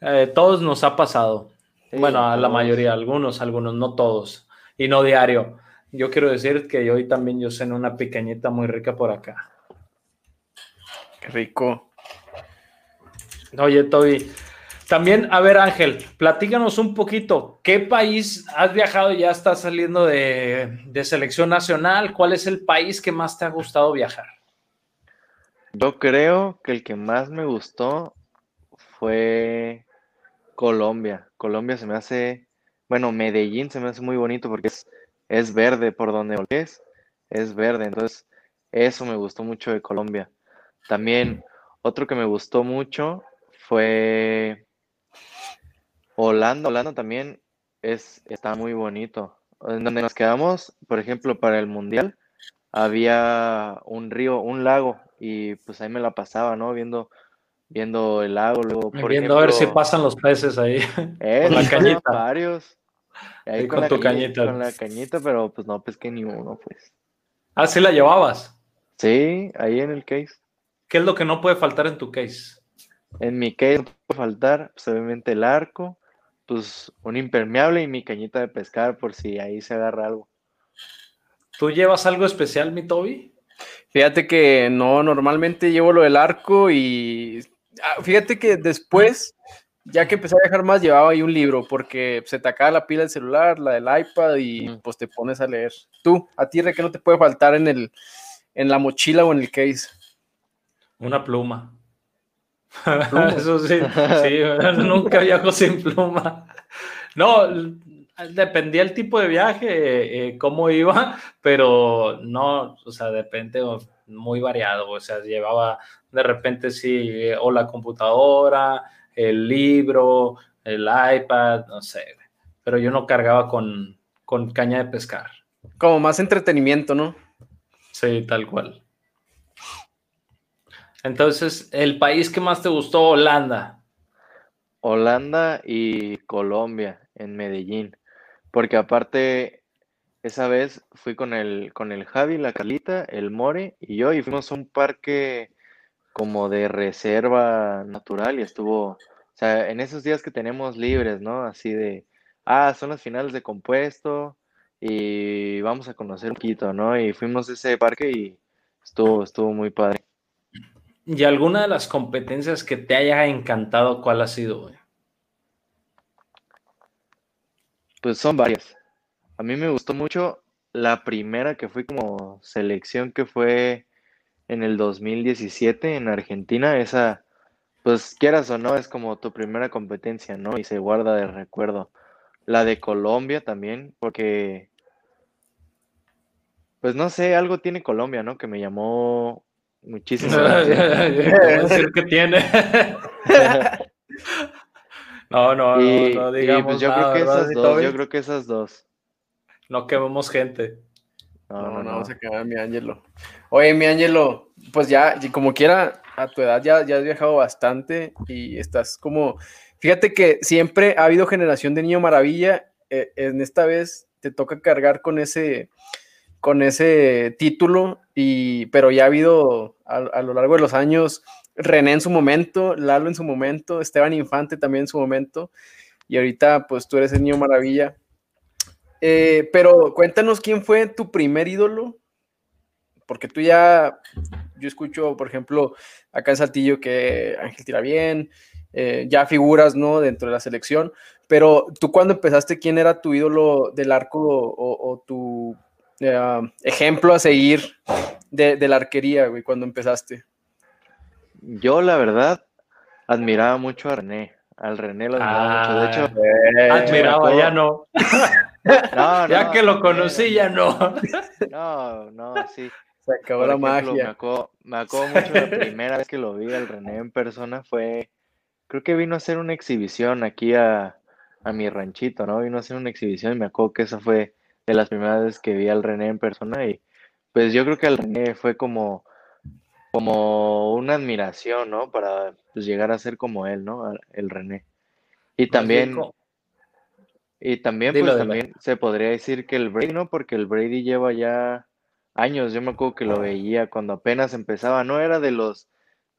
Eh, todos nos ha pasado. Sí, bueno, a la mayoría, algunos, algunos, no todos. Y no diario. Yo quiero decir que hoy también yo cené una pequeñita muy rica por acá. qué rico. Oye, Toby, también, a ver, Ángel, platícanos un poquito. ¿Qué país has viajado? Ya estás saliendo de, de selección nacional. ¿Cuál es el país que más te ha gustado viajar? Yo creo que el que más me gustó fue Colombia. Colombia se me hace, bueno, Medellín se me hace muy bonito porque es, es verde por donde voltees, es verde. Entonces, eso me gustó mucho de Colombia. También otro que me gustó mucho fue Holanda. Holanda también es, está muy bonito. En donde nos quedamos, por ejemplo, para el Mundial, había un río, un lago, y pues ahí me la pasaba, ¿no? Viendo, viendo el lago, luego, por Viendo a ver si pasan los peces ahí. eh, con la pasaban cañita. varios. Ahí con, con la tu cañi- cañita. con la cañita, pero pues no pesqué ni uno, pues. Ah, sí la llevabas. Sí, ahí en el case. ¿Qué es lo que no puede faltar en tu case? En mi case no puede faltar, pues obviamente el arco, pues un impermeable y mi cañita de pescar por si ahí se agarra algo. ¿Tú llevas algo especial, mi Toby? Fíjate que no, normalmente llevo lo del arco y ah, fíjate que después, ya que empecé a viajar más, llevaba ahí un libro porque se te acaba la pila del celular, la del iPad y pues te pones a leer. Tú, a ti, ¿de qué no te puede faltar en el, en la mochila o en el case? Una pluma. Eso sí, sí, nunca viajo sin pluma. No, dependía el tipo de viaje, eh, cómo iba, pero no, o sea, depende, muy variado, o sea, llevaba de repente sí, eh, o la computadora, el libro, el iPad, no sé, pero yo no cargaba con, con caña de pescar, Como más entretenimiento, ¿no? sí, tal cual. Entonces, el país que más te gustó, Holanda. Holanda y Colombia en Medellín. Porque aparte, esa vez fui con el, con el Javi, la Carlita, el More y yo, y fuimos a un parque como de reserva natural y estuvo, o sea, en esos días que tenemos libres, ¿no? Así de, ah, son las finales de compuesto y vamos a conocer un poquito, ¿no? Y fuimos a ese parque y estuvo, estuvo muy padre. ¿Y alguna de las competencias que te haya encantado, cuál ha sido? Pues son varias. A mí me gustó mucho la primera que fui como selección que fue en el 2017 en Argentina. Esa, pues quieras o no, es como tu primera competencia, ¿no? Y se guarda de recuerdo. La de Colombia también, porque, pues no sé, algo tiene Colombia, ¿no? Que me llamó atención. ¿Cómo decir que tiene? No, no, no, no digamos pues yo creo que esas dos, yo creo que esas dos. No quememos gente. No, no, no, vamos a quemar a mi Ángelo. Oye, mi Ángelo, pues ya, como quiera, a tu edad ya, ya has viajado bastante y estás como, fíjate que siempre ha habido generación de niño maravilla, eh, en esta vez te toca cargar con ese, con ese título, y, pero ya ha habido a, a lo largo de los años René en su momento, Lalo en su momento, Esteban Infante también en su momento, y ahorita pues tú eres el niño maravilla. Eh, pero cuéntanos quién fue tu primer ídolo, porque tú ya, yo escucho, por ejemplo, acá en Saltillo que Ángel tira bien, eh, ya figuras, ¿no? Dentro de la selección, pero tú cuando empezaste, ¿quién era tu ídolo del arco o, tu eh, ejemplo a seguir de, de la arquería, güey, cuando empezaste? Yo, la verdad, admiraba mucho a René. Al René lo admiraba mucho. De hecho, ah, admiraba, ya no. ya que lo conocí, ya no. No, no, sí. Se acabó la magia. Me acuerdo, mucho la primera vez que lo vi al René en persona fue, creo que vino a hacer una exhibición aquí a, a mi ranchito, ¿no? Vino a hacer una exhibición y me acuerdo que esa fue de las primeras veces que vi al René en persona y pues yo creo que al René fue como como una admiración, ¿no? Para pues, llegar a ser como él, ¿no? El René. Y también, y también, pues también se podría decir que el Brady, ¿no? Porque el Brady lleva ya años, yo me acuerdo que lo veía cuando apenas empezaba, no era de los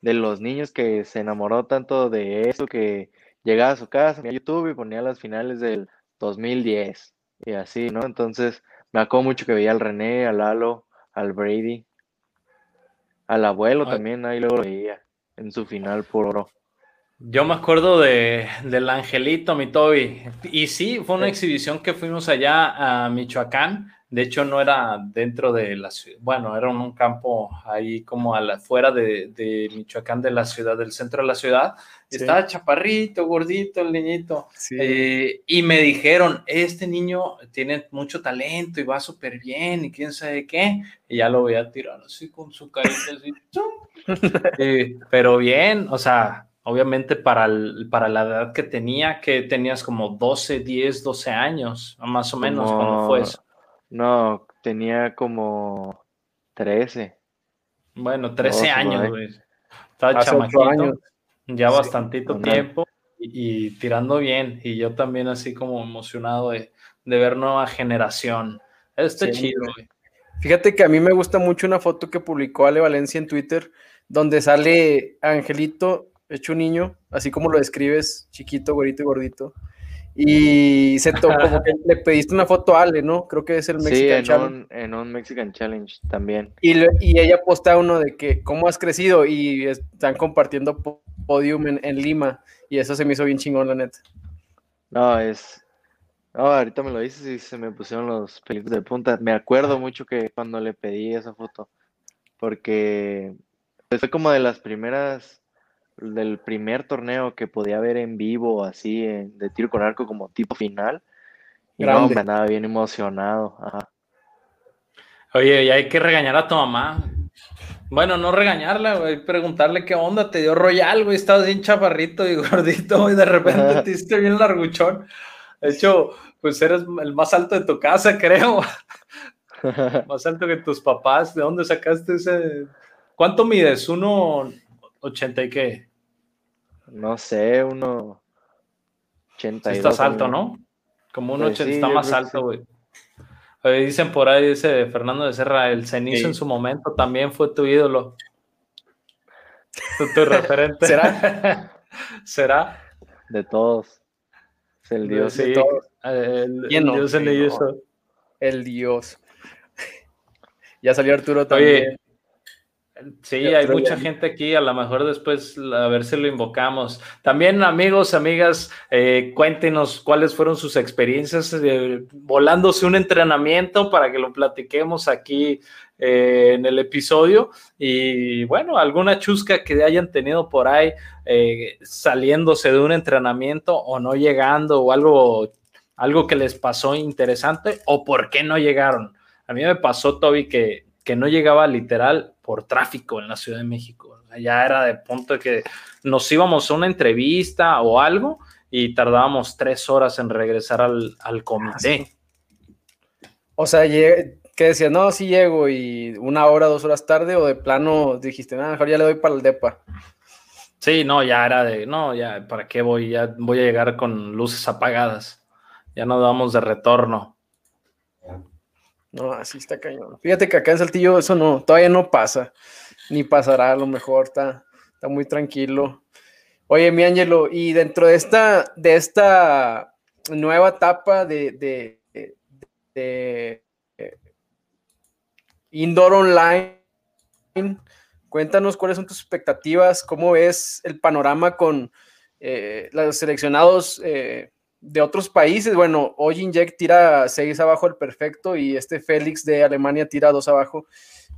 de los niños que se enamoró tanto de eso que llegaba a su casa, a YouTube y ponía las finales del 2010 y así, ¿no? Entonces me acuerdo mucho que veía al René, al Lalo, al Brady al abuelo también, ahí luego lo veía en su final por oro. Yo me acuerdo de, del Angelito, mi Toby. Y sí, fue una exhibición que fuimos allá a Michoacán. De hecho, no era dentro de la ciudad, bueno, era en un campo ahí como a la, fuera de, de Michoacán, de la ciudad, del centro de la ciudad. Estaba chaparrito, gordito el niñito. Eh, y me dijeron, este niño tiene mucho talento y va súper bien y quién sabe qué. Y ya lo voy a tirar así con su carita así. Eh, pero bien, o sea, obviamente para, para la edad que tenía, que tenías como 12, 10, 12 años, más o menos, cuando fue eso. No, tenía como 13. Bueno, 13 años, güey. Estaba chamaquito. Ya bastantito tiempo y, tirando bien. Y yo también así como emocionado de, ver nueva generación. Está chido, güey. Fíjate que a mí me gusta mucho una foto que publicó Ale Valencia en Twitter, donde sale Angelito hecho un niño, así como lo describes, chiquito, güerito y gordito y se tocó, como que le pediste una foto a Ale, ¿no? Creo que es el Mexican sí, en Challenge. Un, en un Mexican Challenge también. Y, y, ella posta uno de que cómo has crecido y están compartiendo podium en, Lima y eso se me hizo bien chingón, la neta. No, es... No, ahorita me lo dices y se me pusieron los pelitos de punta. Me acuerdo mucho que cuando le pedí esa foto, porque fue como de las primeras del primer torneo que podía ver en vivo, así, de tiro con arco como tipo final. Y no, me andaba bien emocionado. Oye, y hay que regañar a tu mamá. Bueno, no regañarla, güey, preguntarle qué onda, te dio royal, güey, estabas bien chaparrito y gordito, y de repente te hiciste bien larguchón. De hecho, pues eres el más alto de tu casa, creo. más alto que tus papás. ¿De dónde sacaste ese? ¿Cuánto mides? ¿Uno 80 y qué? No sé, uno 80 estás alto, ¿no? Como uno 80 pues está más alto, güey. Dicen por ahí, dice Fernando de Serra, el cenizo en su momento también fue tu ídolo. Tu, referente. ¿Será? ¿Será? De todos. Es el dios de todos. El, dios El dios. Ya salió Arturo también. Sí, hay mucha gente aquí, a lo mejor después a ver si lo invocamos. También amigos, amigas, eh, cuéntenos cuáles fueron sus experiencias eh, volándose un entrenamiento para que lo platiquemos aquí eh, en el episodio. Y bueno, alguna chusca que hayan tenido por ahí saliéndose de un entrenamiento o no llegando o algo, algo que les pasó interesante o por qué no llegaron. A mí me pasó, Toby, que, que no llegaba literal por tráfico en la Ciudad de México. Ya era de punto de que nos íbamos a una entrevista o algo y tardábamos tres horas en regresar al, al comité. O sea, ¿qué decías? No, sí llego y una hora, dos horas tarde o de plano dijiste, nada, mejor ya le doy para el DEPA. Sí, no, ya era de, no, ya, ¿para qué voy? Ya voy a llegar con luces apagadas. Ya no damos de retorno. No, así está cañón. Fíjate que acá en Saltillo eso no, todavía no pasa, ni pasará a lo mejor, está, está muy tranquilo. Oye, mi Ángelo, y dentro de esta, de esta nueva etapa de, de, de, eh, indoor online, cuéntanos cuáles son tus expectativas, cómo ves el panorama con eh, los seleccionados eh, de otros países, bueno, hoy Inject tira 6 abajo el perfecto y este Félix de Alemania tira 2 abajo.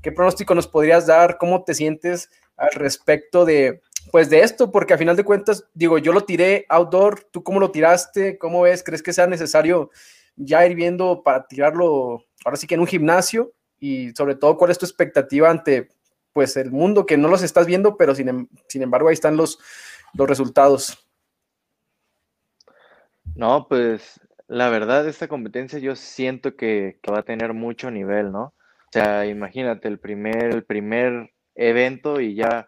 ¿Qué pronóstico nos podrías dar? ¿Cómo te sientes al respecto de, pues de esto? Porque a final de cuentas, digo, yo lo tiré outdoor, ¿tú cómo lo tiraste? ¿Cómo ves? ¿Crees que sea necesario ya ir viendo para tirarlo ahora sí que en un gimnasio? Y sobre todo, ¿cuál es tu expectativa ante pues el mundo que no los estás viendo, pero sin, em, sin embargo ahí están los, los resultados? No, pues la verdad, esta competencia yo siento que, va a tener mucho nivel, ¿no? O sea, imagínate el primer, el primer evento y ya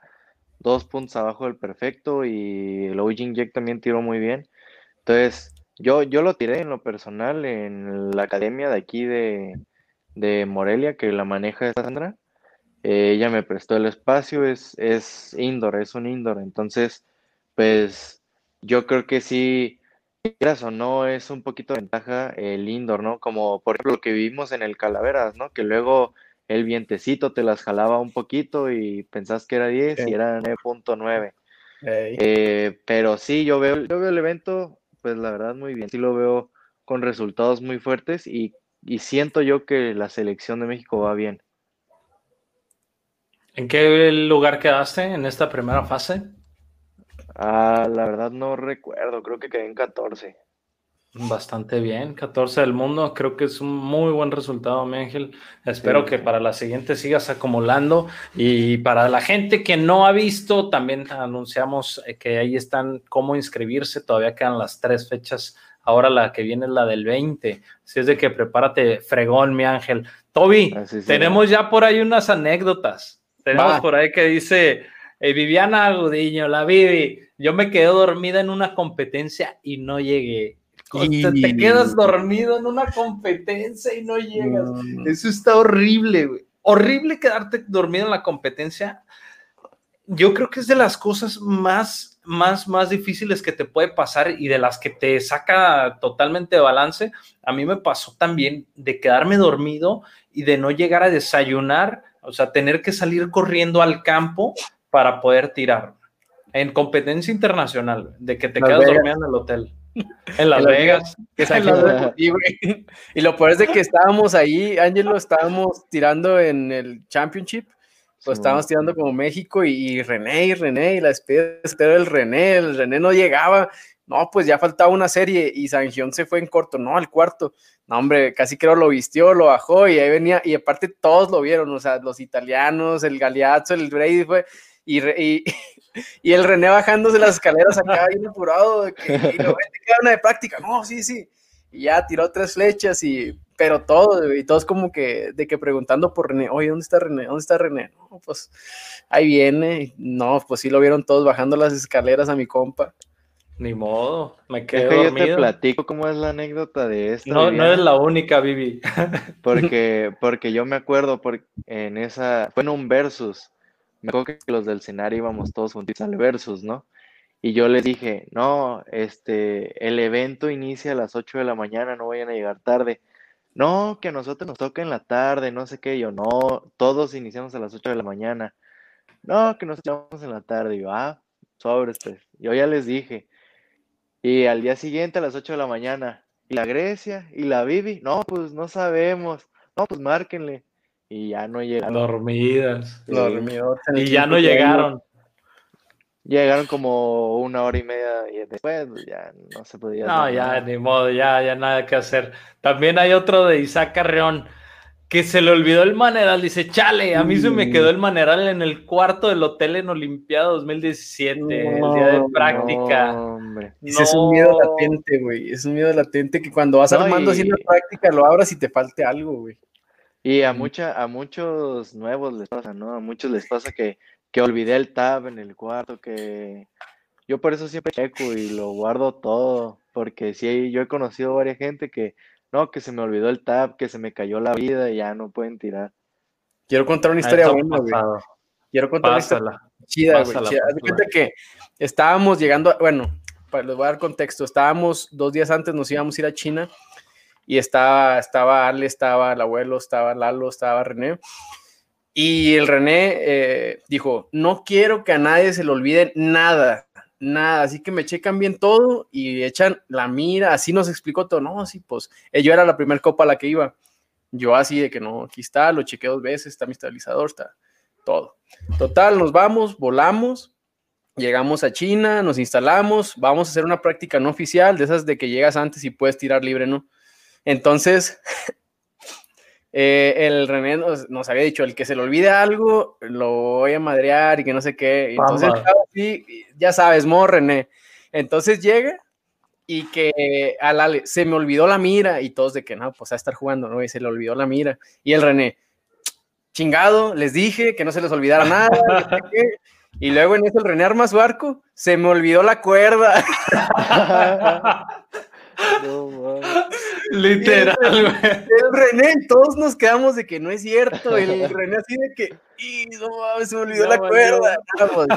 dos puntos abajo del perfecto y el OG Jack también tiró muy bien. Entonces, yo, yo lo tiré en lo personal en la academia de aquí de, de Morelia, que la maneja Sandra. Eh, ella me prestó el espacio, es, es indoor, es un indoor. Entonces, pues yo creo que sí quieras o no, es un poquito de ventaja el indoor, ¿no? Como por ejemplo lo que vivimos en el Calaveras, ¿no? Que luego el vientecito te las jalaba un poquito y pensás que era 10 y era 9.9. Eh, pero sí, yo veo, yo veo el evento, pues la verdad muy bien. Sí lo veo con resultados muy fuertes y, y siento yo que la selección de México va bien. ¿En qué lugar quedaste en esta primera fase? Ah, la verdad no recuerdo, creo que quedé en 14. Bastante bien, 14 del mundo, creo que es un muy buen resultado, mi Ángel. Espero que para la siguiente sigas acumulando y para la gente que no ha visto, también anunciamos eh, que ahí están cómo inscribirse, todavía quedan las tres fechas, ahora la que viene es la del 20, si es de que prepárate fregón, mi Ángel. Toby, tenemos ya por ahí unas anécdotas, tenemos por ahí que dice eh, Viviana Agudiño, la Vivi, yo me quedé dormida en una competencia y no llegué. Te, quedas dormido en una competencia y no llegas. Eso está horrible, güey. Horrible quedarte dormido en la competencia. Yo creo que es de las cosas más, más, más difíciles que te puede pasar y de las que te saca totalmente de balance. A mí me pasó también de quedarme dormido y de no llegar a desayunar, o sea, tener que salir corriendo al campo para poder tirar en competencia internacional, de que te quedas dormido en el hotel. En Las, Vegas. y, lo peor es de que estábamos ahí, Ángelo, estábamos tirando en el Championship, pues estábamos tirando como México y, René y René y la especie del René, el René no llegaba, no, pues ya faltaba una serie y Sanjión se fue en corto, no, al cuarto, no, hombre, casi creo lo vistió, lo bajó y ahí venía, y aparte todos lo vieron, o sea, los italianos, el Galeazzo, el Brady fue, y, y, y, el René bajándose las escaleras acá bien apurado, de que, y lo te queda una de práctica, no, sí, sí, y ya tiró tres flechas y, pero todo, y todos como que, de que preguntando por René, oye, ¿dónde está René? ¿Dónde está René? No, pues, ahí viene, no, pues sí lo vieron todos bajando las escaleras a mi compa. Ni modo, me quedé Yo te platico cómo es la anécdota de esto. No, no es la única, Vivi. porque, porque yo me acuerdo porque en esa, fue en un versus, me acuerdo que los del escenario íbamos todos juntitos al versus, ¿no? Y yo les dije, no, este, el evento inicia a las 8 de la mañana, no vayan a llegar tarde. No, que a nosotros nos toca en la tarde, no sé qué. Yo, no, todos iniciamos a las 8 de la mañana. No, que nos echamos en la tarde. yo, ah, sobres, pues. Yo ya les dije. Y al día siguiente a las 8 de la mañana, ¿y la Grecia? ¿Y la Vivi? No, pues no sabemos. No, pues márquenle y ya no llegaron. Dormidas. Y ya no llegaron. Llegaron como una hora y media y después pues, ya no se podía. No, ya ni modo, ya, ya nada que hacer. También hay otro de Isaac Carreón. que se le olvidó el maneral. Dice, chale, a mí se me quedó el maneral en el cuarto del hotel en Olimpiada 2017, el día de No, práctica. No, es un miedo No. latente, güey. Es un miedo latente que cuando vas No, armando así y- la práctica lo abras y te falte algo, güey. Y a mucha, a muchos nuevos les pasa, ¿no? A muchos les pasa que, que olvidé el tab en el cuarto, que yo por eso siempre checo y lo guardo todo, porque sí, yo he conocido varias gente que, no, que se me olvidó el tab, que se me cayó la vida y ya no pueden tirar. Quiero contar una Ah, historia buena, güey. Quiero contar una historia Pásala. chida, güey. Chida. Haz cuenta que estábamos llegando, a- bueno, para, les voy a dar contexto. Estábamos dos días antes, nos íbamos a ir a China y estaba, estaba Ale, estaba el abuelo, estaba Lalo, estaba René. Y el René eh, dijo, no quiero que a nadie se le olvide nada, nada, así que me checan bien todo y echan la mira, así nos explicó todo, no, sí, pues eh, yo era la primera copa a la que iba, yo así de que no, aquí está, lo chequeé dos veces, está mi estabilizador, está todo. Total, nos vamos, volamos, llegamos a China, nos instalamos, vamos a hacer una práctica no oficial, de esas de que llegas antes y puedes tirar libre, ¿no? Entonces, eh, el René nos, nos había dicho, el que se le olvide algo, lo voy a madrear y que no sé qué. Y entonces, ya sabes, mo René. Entonces llega y que al Ale, se me olvidó la mira y todos de que no, pues a estar jugando, ¿no? Y se le olvidó la mira. Y el René, chingado, les dije que no se les olvidara nada. Y luego en eso el René arma su arco, se me olvidó la cuerda. No. Literal, güey. El René, todos nos quedamos de que no es cierto. El René así de que, "Y, no mames, se me olvidó la cuerda. No, pues,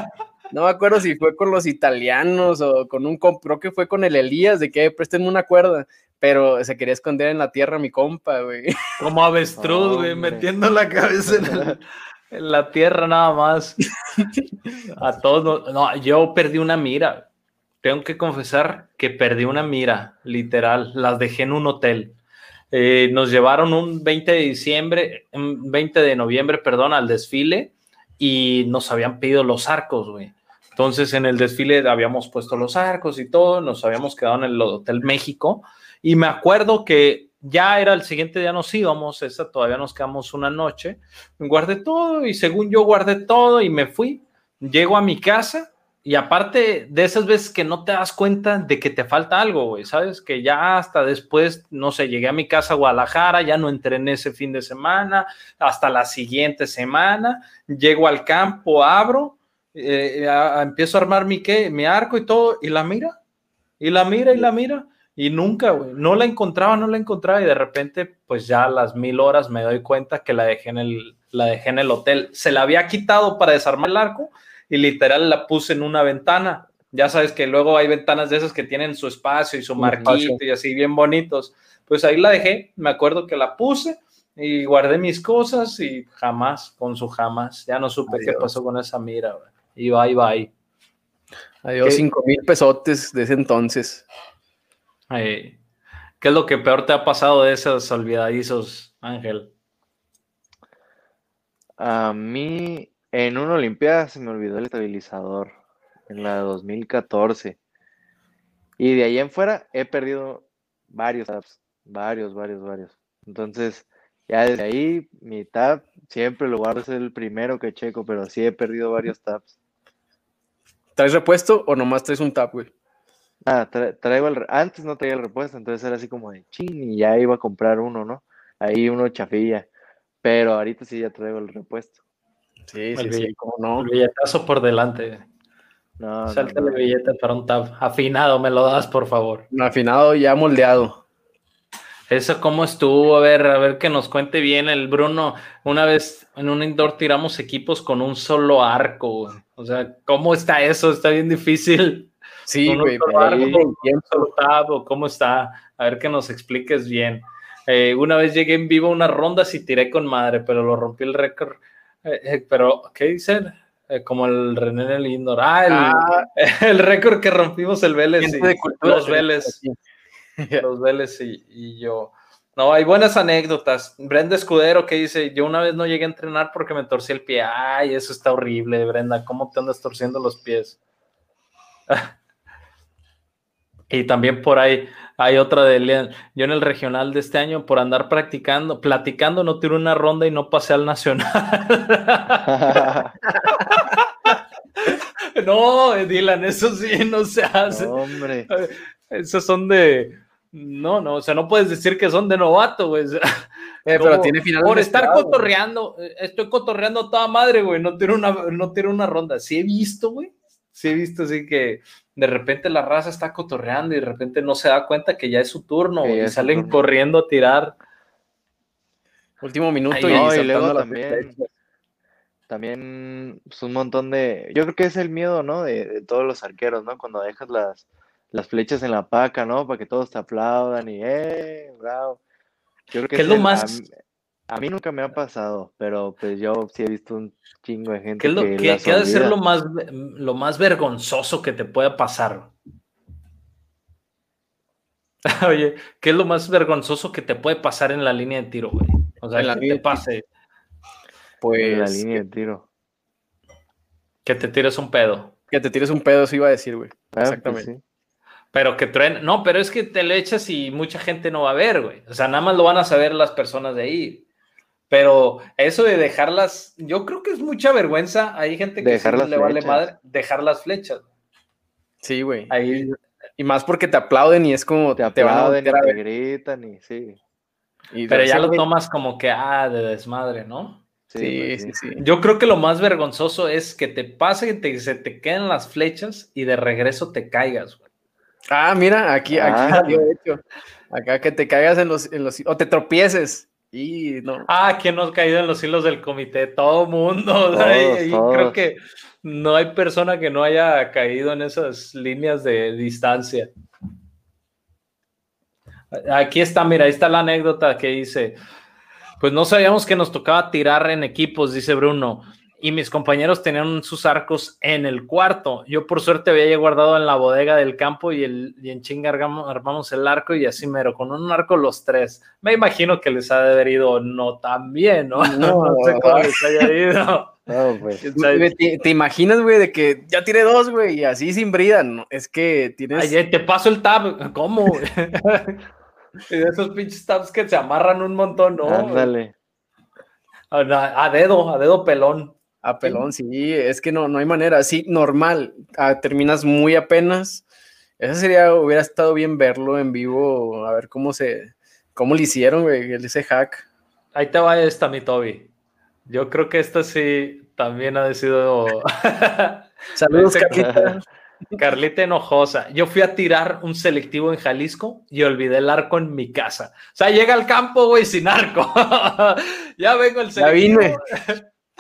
no me acuerdo si fue con los italianos o con un comp, creo que fue con el Elías, de que préstenme una cuerda. Pero se quería esconder en la tierra mi compa, güey. Como avestruz, güey, metiendo la cabeza en, el- en la tierra nada más. A todos. No, no, yo perdí una mira. Tengo que confesar que perdí una mira, literal. Las dejé en un hotel. Eh, nos llevaron un 20 de diciembre, un 20 de noviembre, perdón, al desfile y nos habían pedido los arcos, güey. Entonces en el desfile habíamos puesto los arcos y todo, nos habíamos quedado en el Hotel México y me acuerdo que ya era el siguiente día nos íbamos, esa todavía nos quedamos una noche, guardé todo y según yo guardé todo y me fui, llego a mi casa y aparte de esas veces que no te das cuenta de que te falta algo, güey, ¿sabes? Que ya hasta después, no sé, llegué a mi casa a Guadalajara, ya no entrené ese fin de semana, hasta la siguiente semana, llego al campo, abro, eh, empiezo a armar mi, ¿qué? mi arco y todo, y la mira, y la mira, y la mira, y nunca, güey, no la encontraba, no la encontraba, y de repente, pues ya a las mil horas me doy cuenta que la dejé en el, la dejé en el hotel. Se la había quitado para desarmar el arco, y literal la puse en una ventana. Ya sabes que luego hay ventanas de esas que tienen su espacio y su marquito y así bien bonitos. Pues ahí la dejé, me acuerdo que la puse y guardé mis cosas y jamás, con su jamás, ya no supe qué pasó con esa mira. Y bye bye. Adiós, ¿Qué? cinco mil pesotes de ese entonces. Eh, ¿Qué es lo que peor te ha pasado de esos olvidadizos, Ángel? A mí, en una Olimpiada se me olvidó el estabilizador, en la 2014. Y de ahí en fuera he perdido varios tabs, varios, varios, varios. Entonces, ya desde ahí, mi tab siempre lo guardo, es el primero que checo, pero sí he perdido varios tabs. ¿Traes repuesto o nomás traes un tap, güey? Ah, tra- traigo el, antes no traía el repuesto, entonces era así como de chin y ya iba a comprar uno, ¿no? Ahí uno chafilla, pero ahorita sí ya traigo el repuesto. Sí, El sí, sí, cómo no. El billetazo por delante. No, no, Salta no. billete para un tab. Afinado, me lo das, por favor. Afinado ya moldeado. Eso cómo estuvo, a ver, a ver que nos cuente bien el Bruno. Una vez en un indoor tiramos equipos con un solo arco, güey. O sea, ¿cómo está eso? Está bien difícil. Sí, Con un güey, solo pero arco, ahí- con un solo tab, o ¿cómo está? A ver que nos expliques bien. Eh, una vez llegué en vivo a unas rondas y tiré con madre, pero lo rompí el récord. Eh, eh, pero, ¿qué dicen? Eh, como el René en el indoor. Ah, el, Ah, el récord que rompimos el Vélez. y- cultura, los Vélez los Vélez y, y yo. No, hay buenas anécdotas. Brenda Escudero que dice, yo una vez no llegué a entrenar porque me torcí el pie. Ay, eso está horrible, Brenda. ¿Cómo te andas torciendo los pies? Y también por ahí hay otra de Lean. Yo en el regional de este año, por andar practicando, platicando, no tiré una ronda y no pasé al nacional. no, Dylan, eso sí no se hace. Hombre. Esos son de. No, no, o sea, no puedes decir que son de novato, güey. Eh, pero tiene final. Por estar cotorreando, eh, estoy cotorreando toda madre, güey. No tiro una, no una ronda. Sí he visto, güey. Sí he visto, así que de repente la raza está cotorreando y de repente no se da cuenta que ya es su turno, y salen corriendo a tirar. Último minuto y, no, y luego también, también pues, un montón de, yo creo que es el miedo, ¿no? De, todos los arqueros, ¿no? Cuando dejas las, las flechas en la paca, ¿no? Para que todos te aplaudan y, ¡eh! ¡Bravo! Yo creo que ¿Qué es, lo más... A, mí nunca me ha pasado, pero pues yo sí he visto un chingo de gente. ¿Qué, lo, que, ha de ser lo más, lo más vergonzoso que te pueda pasar? Oye, ¿qué es lo más vergonzoso que te puede pasar en la línea de tiro, güey? O sea, que te pase. Pues. En la línea de tiro. Que te tires un pedo. Que te tires un pedo, sí iba a decir, güey. Ah, pues Exactamente. Pero que traen, no, pero es que te le echas y mucha gente no va a ver, güey. O sea, nada más lo van a saber las personas de ahí. Pero eso de dejarlas, yo creo que es mucha vergüenza. Hay gente que le vale madre dejar las flechas. Sí, güey. Ahí. Y más porque te aplauden y es como te, aplauden, te, te gritan y sí. pero ya lo tomas como que, ah, de desmadre, ¿no? Sí, sí, sí, Yo creo que lo más vergonzoso es que te pase que se te queden las flechas y de regreso te caigas, güey. Ah, mira, aquí, aquí, ah. hecho. Acá que te caigas en los, en los, o te tropieces. Y no. Ah, ¿quién no ha caído en los hilos del comité? Todo mundo. Creo que no hay persona que no haya caído en esas líneas de distancia. Aquí está, mira, ahí está la anécdota que dice, pues no sabíamos que nos tocaba tirar en equipos, dice Bruno y mis compañeros tenían sus arcos en el cuarto. Yo por suerte había guardado en la bodega del campo y, el, y en chinga armamos el arco y así mero, con un arco los tres. Me imagino que les ha de haber ido no tan bien, ¿no? No, sé cómo les haya ido. No, pues. ¿Te, imaginas, güey, de que ya tiré dos, güey, y así sin brida? es que tienes... Ay, te paso el tab, ¿cómo? y de esos pinches tabs que se amarran un montón, ¿no? Ándale. a dedo, a dedo pelón. A pelón, sí. es que no, no hay manera. Sí, normal. Ah, terminas muy apenas. Eso sería, hubiera estado bien verlo en vivo, a ver cómo se, cómo le hicieron, güey, ese hack. Ahí te va esta, mi Toby. Yo creo que esta sí también ha sido. Saludos, Carlita. Carlita enojosa. Yo fui a tirar un selectivo en Jalisco y olvidé el arco en mi casa. O sea, llega al campo, güey, sin arco. ya vengo el selectivo. Ya vine.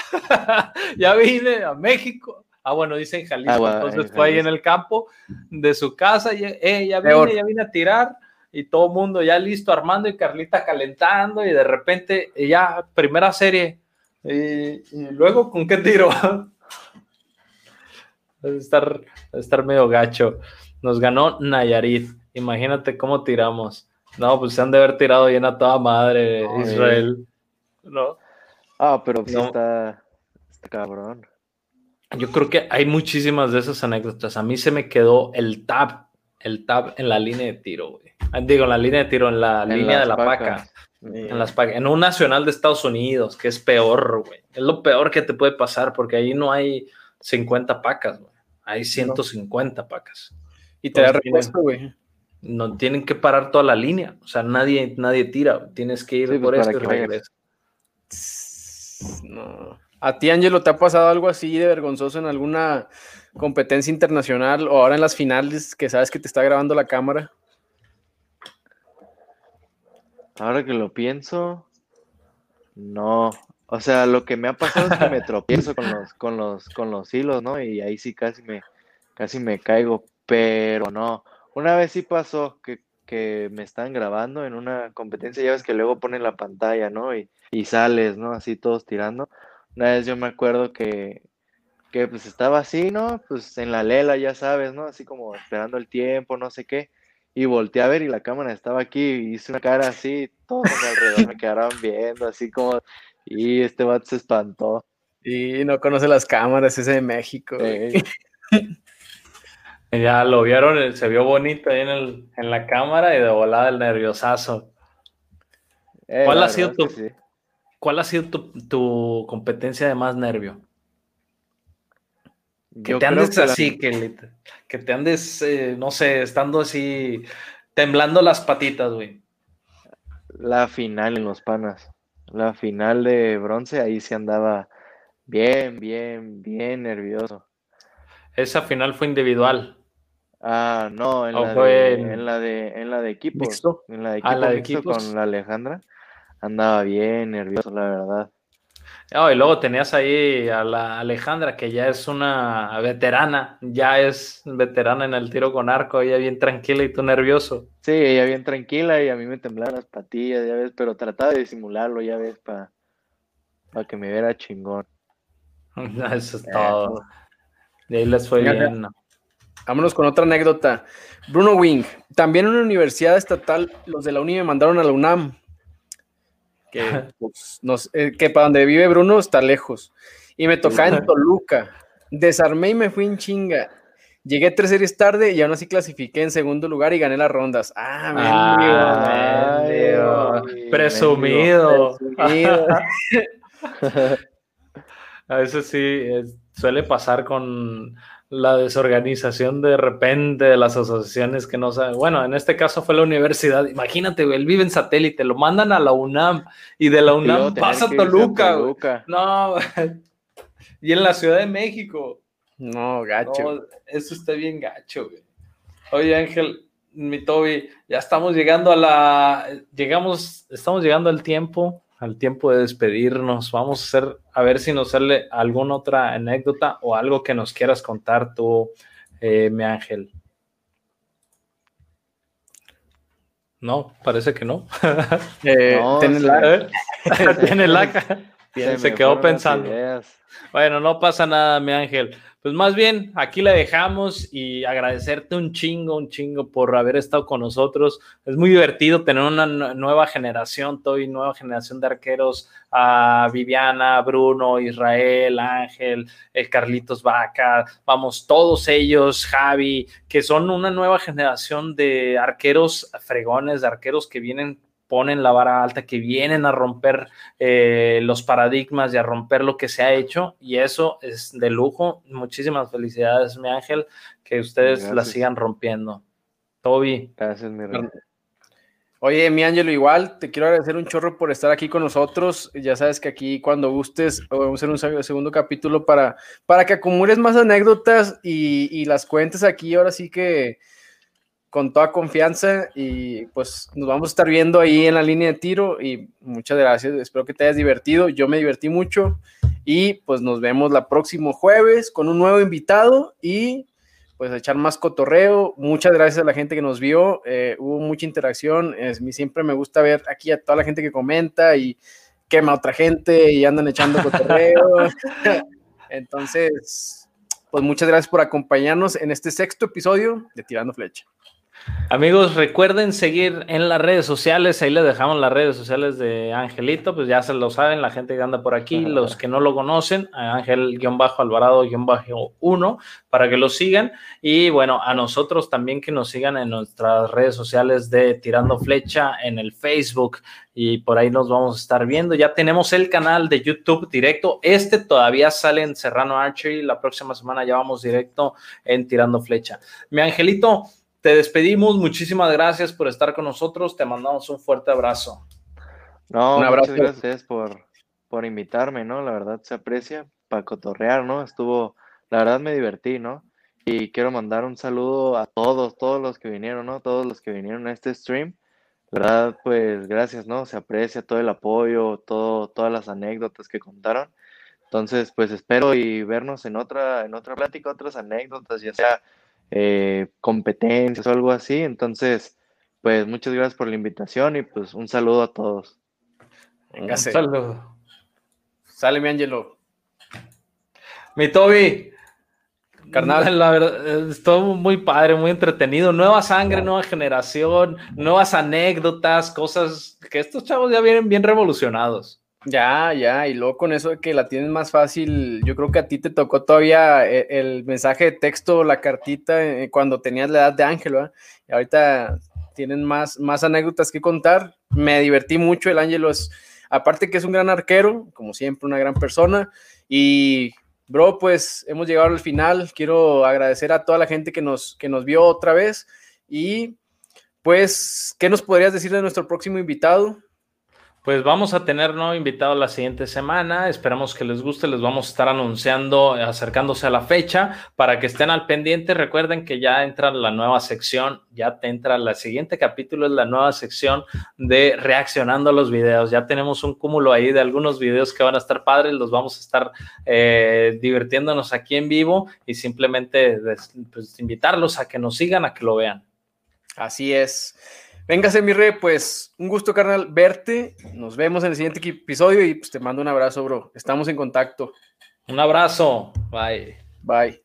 ya vine a México. Ah, bueno, dice en Jalisco. Ah, entonces fue ahí en el campo de su casa. Y, eh, ya vine, ya vine a tirar. Y todo el mundo ya listo, armando y Carlita calentando. Y de repente, ya, primera serie. Y, luego, ¿con qué tiro? Estar, estar medio gacho. Nos ganó Nayarit. Imagínate cómo tiramos. No, pues se han de haber tirado bien a toda madre Israel. ¿No? Ah, pero sí está, cabrón. Yo creo que hay muchísimas de esas anécdotas. A mí se me quedó el tab, el tab en la línea de tiro, güey. Ah, digo, en la línea de tiro, en la línea de la paca. En, las en un nacional de Estados Unidos, que es peor, güey. Es lo peor que te puede pasar porque ahí no hay 50 pacas, güey. Hay 150 pacas. Y te da repuesto, güey. No tienen que parar toda la línea. O sea, nadie, nadie tira. Tienes que ir pues, por esto y regresar. No. ¿A ti, Angelo, te ha pasado algo así de vergonzoso en alguna competencia internacional o ahora en las finales que sabes que te está grabando la cámara? Ahora que lo pienso, no. O sea, lo que me ha pasado es que me tropiezo con los, con los, con los hilos, ¿no? Y ahí sí casi me, casi me caigo, pero no. Una vez sí pasó que, que me están grabando en una competencia, ya ves que luego ponen la pantalla, ¿no? Y y sales, ¿no? Así todos tirando. Una vez yo me acuerdo que, que pues estaba así, ¿no? Pues en la lela, ya sabes, ¿no? Así como esperando el tiempo, no sé qué. Y volteé a ver y la cámara estaba aquí y hice una cara así, todos a mi alrededor me quedaron viendo, así como, y este vato se espantó. Y no conoce las cámaras, ese de México. Ya lo vieron, se vio bonito ahí en, el, en la cámara y de volada el nerviosazo. Eh, ¿Cuál ha sido tu, sí. cuál ha sido tu, tu competencia de más nervio? Que Yo te andes que la- así, que, que te andes, eh, no sé, estando así, temblando las patitas, güey. La final en los panas. La final de bronce, ahí sí andaba bien, bien, bien nervioso. Esa final fue individual. Ah, no, en ¿O la de, en en la de, en la de equipos. mixto? En la de Ah, equipo la de mixto equipos. con la Alejandra. Andaba bien nervioso, la verdad. Oh, y luego tenías ahí a la Alejandra, que ya es una veterana, ya es veterana en el tiro con arco, ella bien tranquila y tú nervioso. Sí, ella bien tranquila y a mí me temblaban las patillas, ya ves, pero trataba de disimularlo, ya ves, para que me viera chingón. Eso es todo. De ahí les fue bien. Vámonos con otra anécdota. Bruno Wing, también en una universidad estatal, los de la uni me mandaron a la UNAM. Que, pues, nos- eh, que para donde vive Bruno está lejos. Y me tocaba en Toluca. Desarmé y me fui en chinga. Llegué tres series tarde y aún así clasifiqué en segundo lugar y gané las rondas. Ah, Ah, mendigo, mendigo. Presumido. presumido. A veces sí, es- suele pasar con la desorganización de repente de las asociaciones que no saben. Bueno, en este caso fue la universidad. Imagínate, güey, él vive en satélite, lo mandan a la UNAM y de la UNAM pasa a a Toluca. Toluca. No, y en la Ciudad de México. No, gacho. No, eso está bien gacho, güey. Oye, Ángel, mi Toby, ya estamos llegando a la. Llegamos, estamos llegando al tiempo, al tiempo de despedirnos. Vamos a hacer, a ver si nos sale alguna otra anécdota o algo que nos quieras contar tú, eh, mi Ángel. No, parece que no. Eh. Tiene la Se quedó pensando. Bueno, no pasa nada, mi ángel. Pues más bien, aquí le dejamos y agradecerte un chingo, un chingo por haber estado con nosotros. Es muy divertido tener una nu- nueva generación, toda nueva generación de arqueros, a Viviana, Bruno, Israel, Ángel, el Carlitos Vaca, vamos, todos ellos, Javi, que son una nueva generación de arqueros fregones, de arqueros que vienen ponen la vara alta, que vienen a romper eh, los paradigmas y a romper lo que se ha hecho y eso es de lujo. Muchísimas felicidades, mi ángel, que ustedes la Gracias. sigan rompiendo. Toby, Gracias, mi rey. Oye, mi Ángelo, igual te quiero agradecer un chorro por estar aquí con nosotros. Ya sabes que aquí cuando gustes vamos a hacer un seg- segundo capítulo para, para que acumules más anécdotas y, y las cuentes aquí ahora sí que con toda confianza y pues nos vamos a estar viendo ahí en la línea de tiro y muchas gracias. Espero que te hayas divertido. Yo me divertí mucho y pues nos vemos la próximo jueves con un nuevo invitado y pues a echar más cotorreo. Muchas gracias a la gente que nos vio. eh, hubo mucha interacción. Es, mi- siempre me gusta ver aquí a toda la gente que comenta y quema a otra gente y andan echando cotorreo. Entonces, pues muchas gracias por acompañarnos en este sexto episodio de Tirando Flecha. Amigos, recuerden seguir en las redes sociales, ahí les dejamos las redes sociales de Angelito, pues ya se lo saben, la gente que anda por aquí, los que no lo conocen, a Ángel-Alvarado-1, para que lo sigan. Y bueno, a nosotros también que nos sigan en nuestras redes sociales de Tirando Flecha, en el Facebook, y por ahí nos vamos a estar viendo. Ya tenemos el canal de YouTube directo. Este todavía sale en Serrano Archery. La próxima semana ya vamos directo en Tirando Flecha. Mi Angelito, te despedimos. Muchísimas gracias por estar con nosotros. Te mandamos un fuerte abrazo. No, Un abrazo. muchas gracias por, por invitarme, ¿no? La verdad se aprecia para cotorrear, ¿no? Estuvo, la verdad me divertí, ¿no? Y quiero mandar un saludo a todos, todos los que vinieron, ¿no? Todos los que vinieron a este stream. La verdad, pues gracias, ¿no? Se aprecia todo el apoyo, todo, todas las anécdotas que contaron. Entonces, pues espero y vernos en otra, en otra plática, otras anécdotas, ya sea eh, competencias o algo así. Entonces, pues muchas gracias por la invitación y pues un saludo a todos. Véngase. Un saludo. Sale mi Ángelo. Mi Toby. Carnal. La verdad, estuvo muy padre, muy entretenido. Nueva sangre, nueva generación, nuevas anécdotas, cosas que estos chavos ya vienen bien revolucionados. Ya, ya, y luego con eso de que la tienes más fácil, yo creo que a ti te tocó todavía eh, el, mensaje de texto, la cartita, eh, cuando tenías la edad de Ángel, ¿verdad? Y ahorita tienen más, más anécdotas que contar. Me divertí mucho, el Ángelo es, aparte que es un gran arquero, como siempre, una gran persona. Y, bro, pues hemos llegado al final. Quiero agradecer a toda la gente que nos, que nos vio otra vez. Y, pues, ¿qué nos podrías decir de nuestro próximo invitado? Pues vamos a tener nuevo invitado la siguiente semana. Esperamos que les guste. Les vamos a estar anunciando, acercándose a la fecha para que estén al pendiente. Recuerden que ya entra la nueva sección, ya te entra la siguiente capítulo, es la nueva sección de reaccionando a los videos. Ya tenemos un cúmulo ahí de algunos videos que van a estar padres. Los vamos a estar eh, divirtiéndonos aquí en vivo y simplemente pues, invitarlos a que nos sigan, a que lo vean. Así es. Véngase, mi rey, pues un gusto, carnal, verte. Nos vemos en el siguiente episodio y pues te mando un abrazo, bro. Estamos en contacto. Un abrazo. Bye. Bye.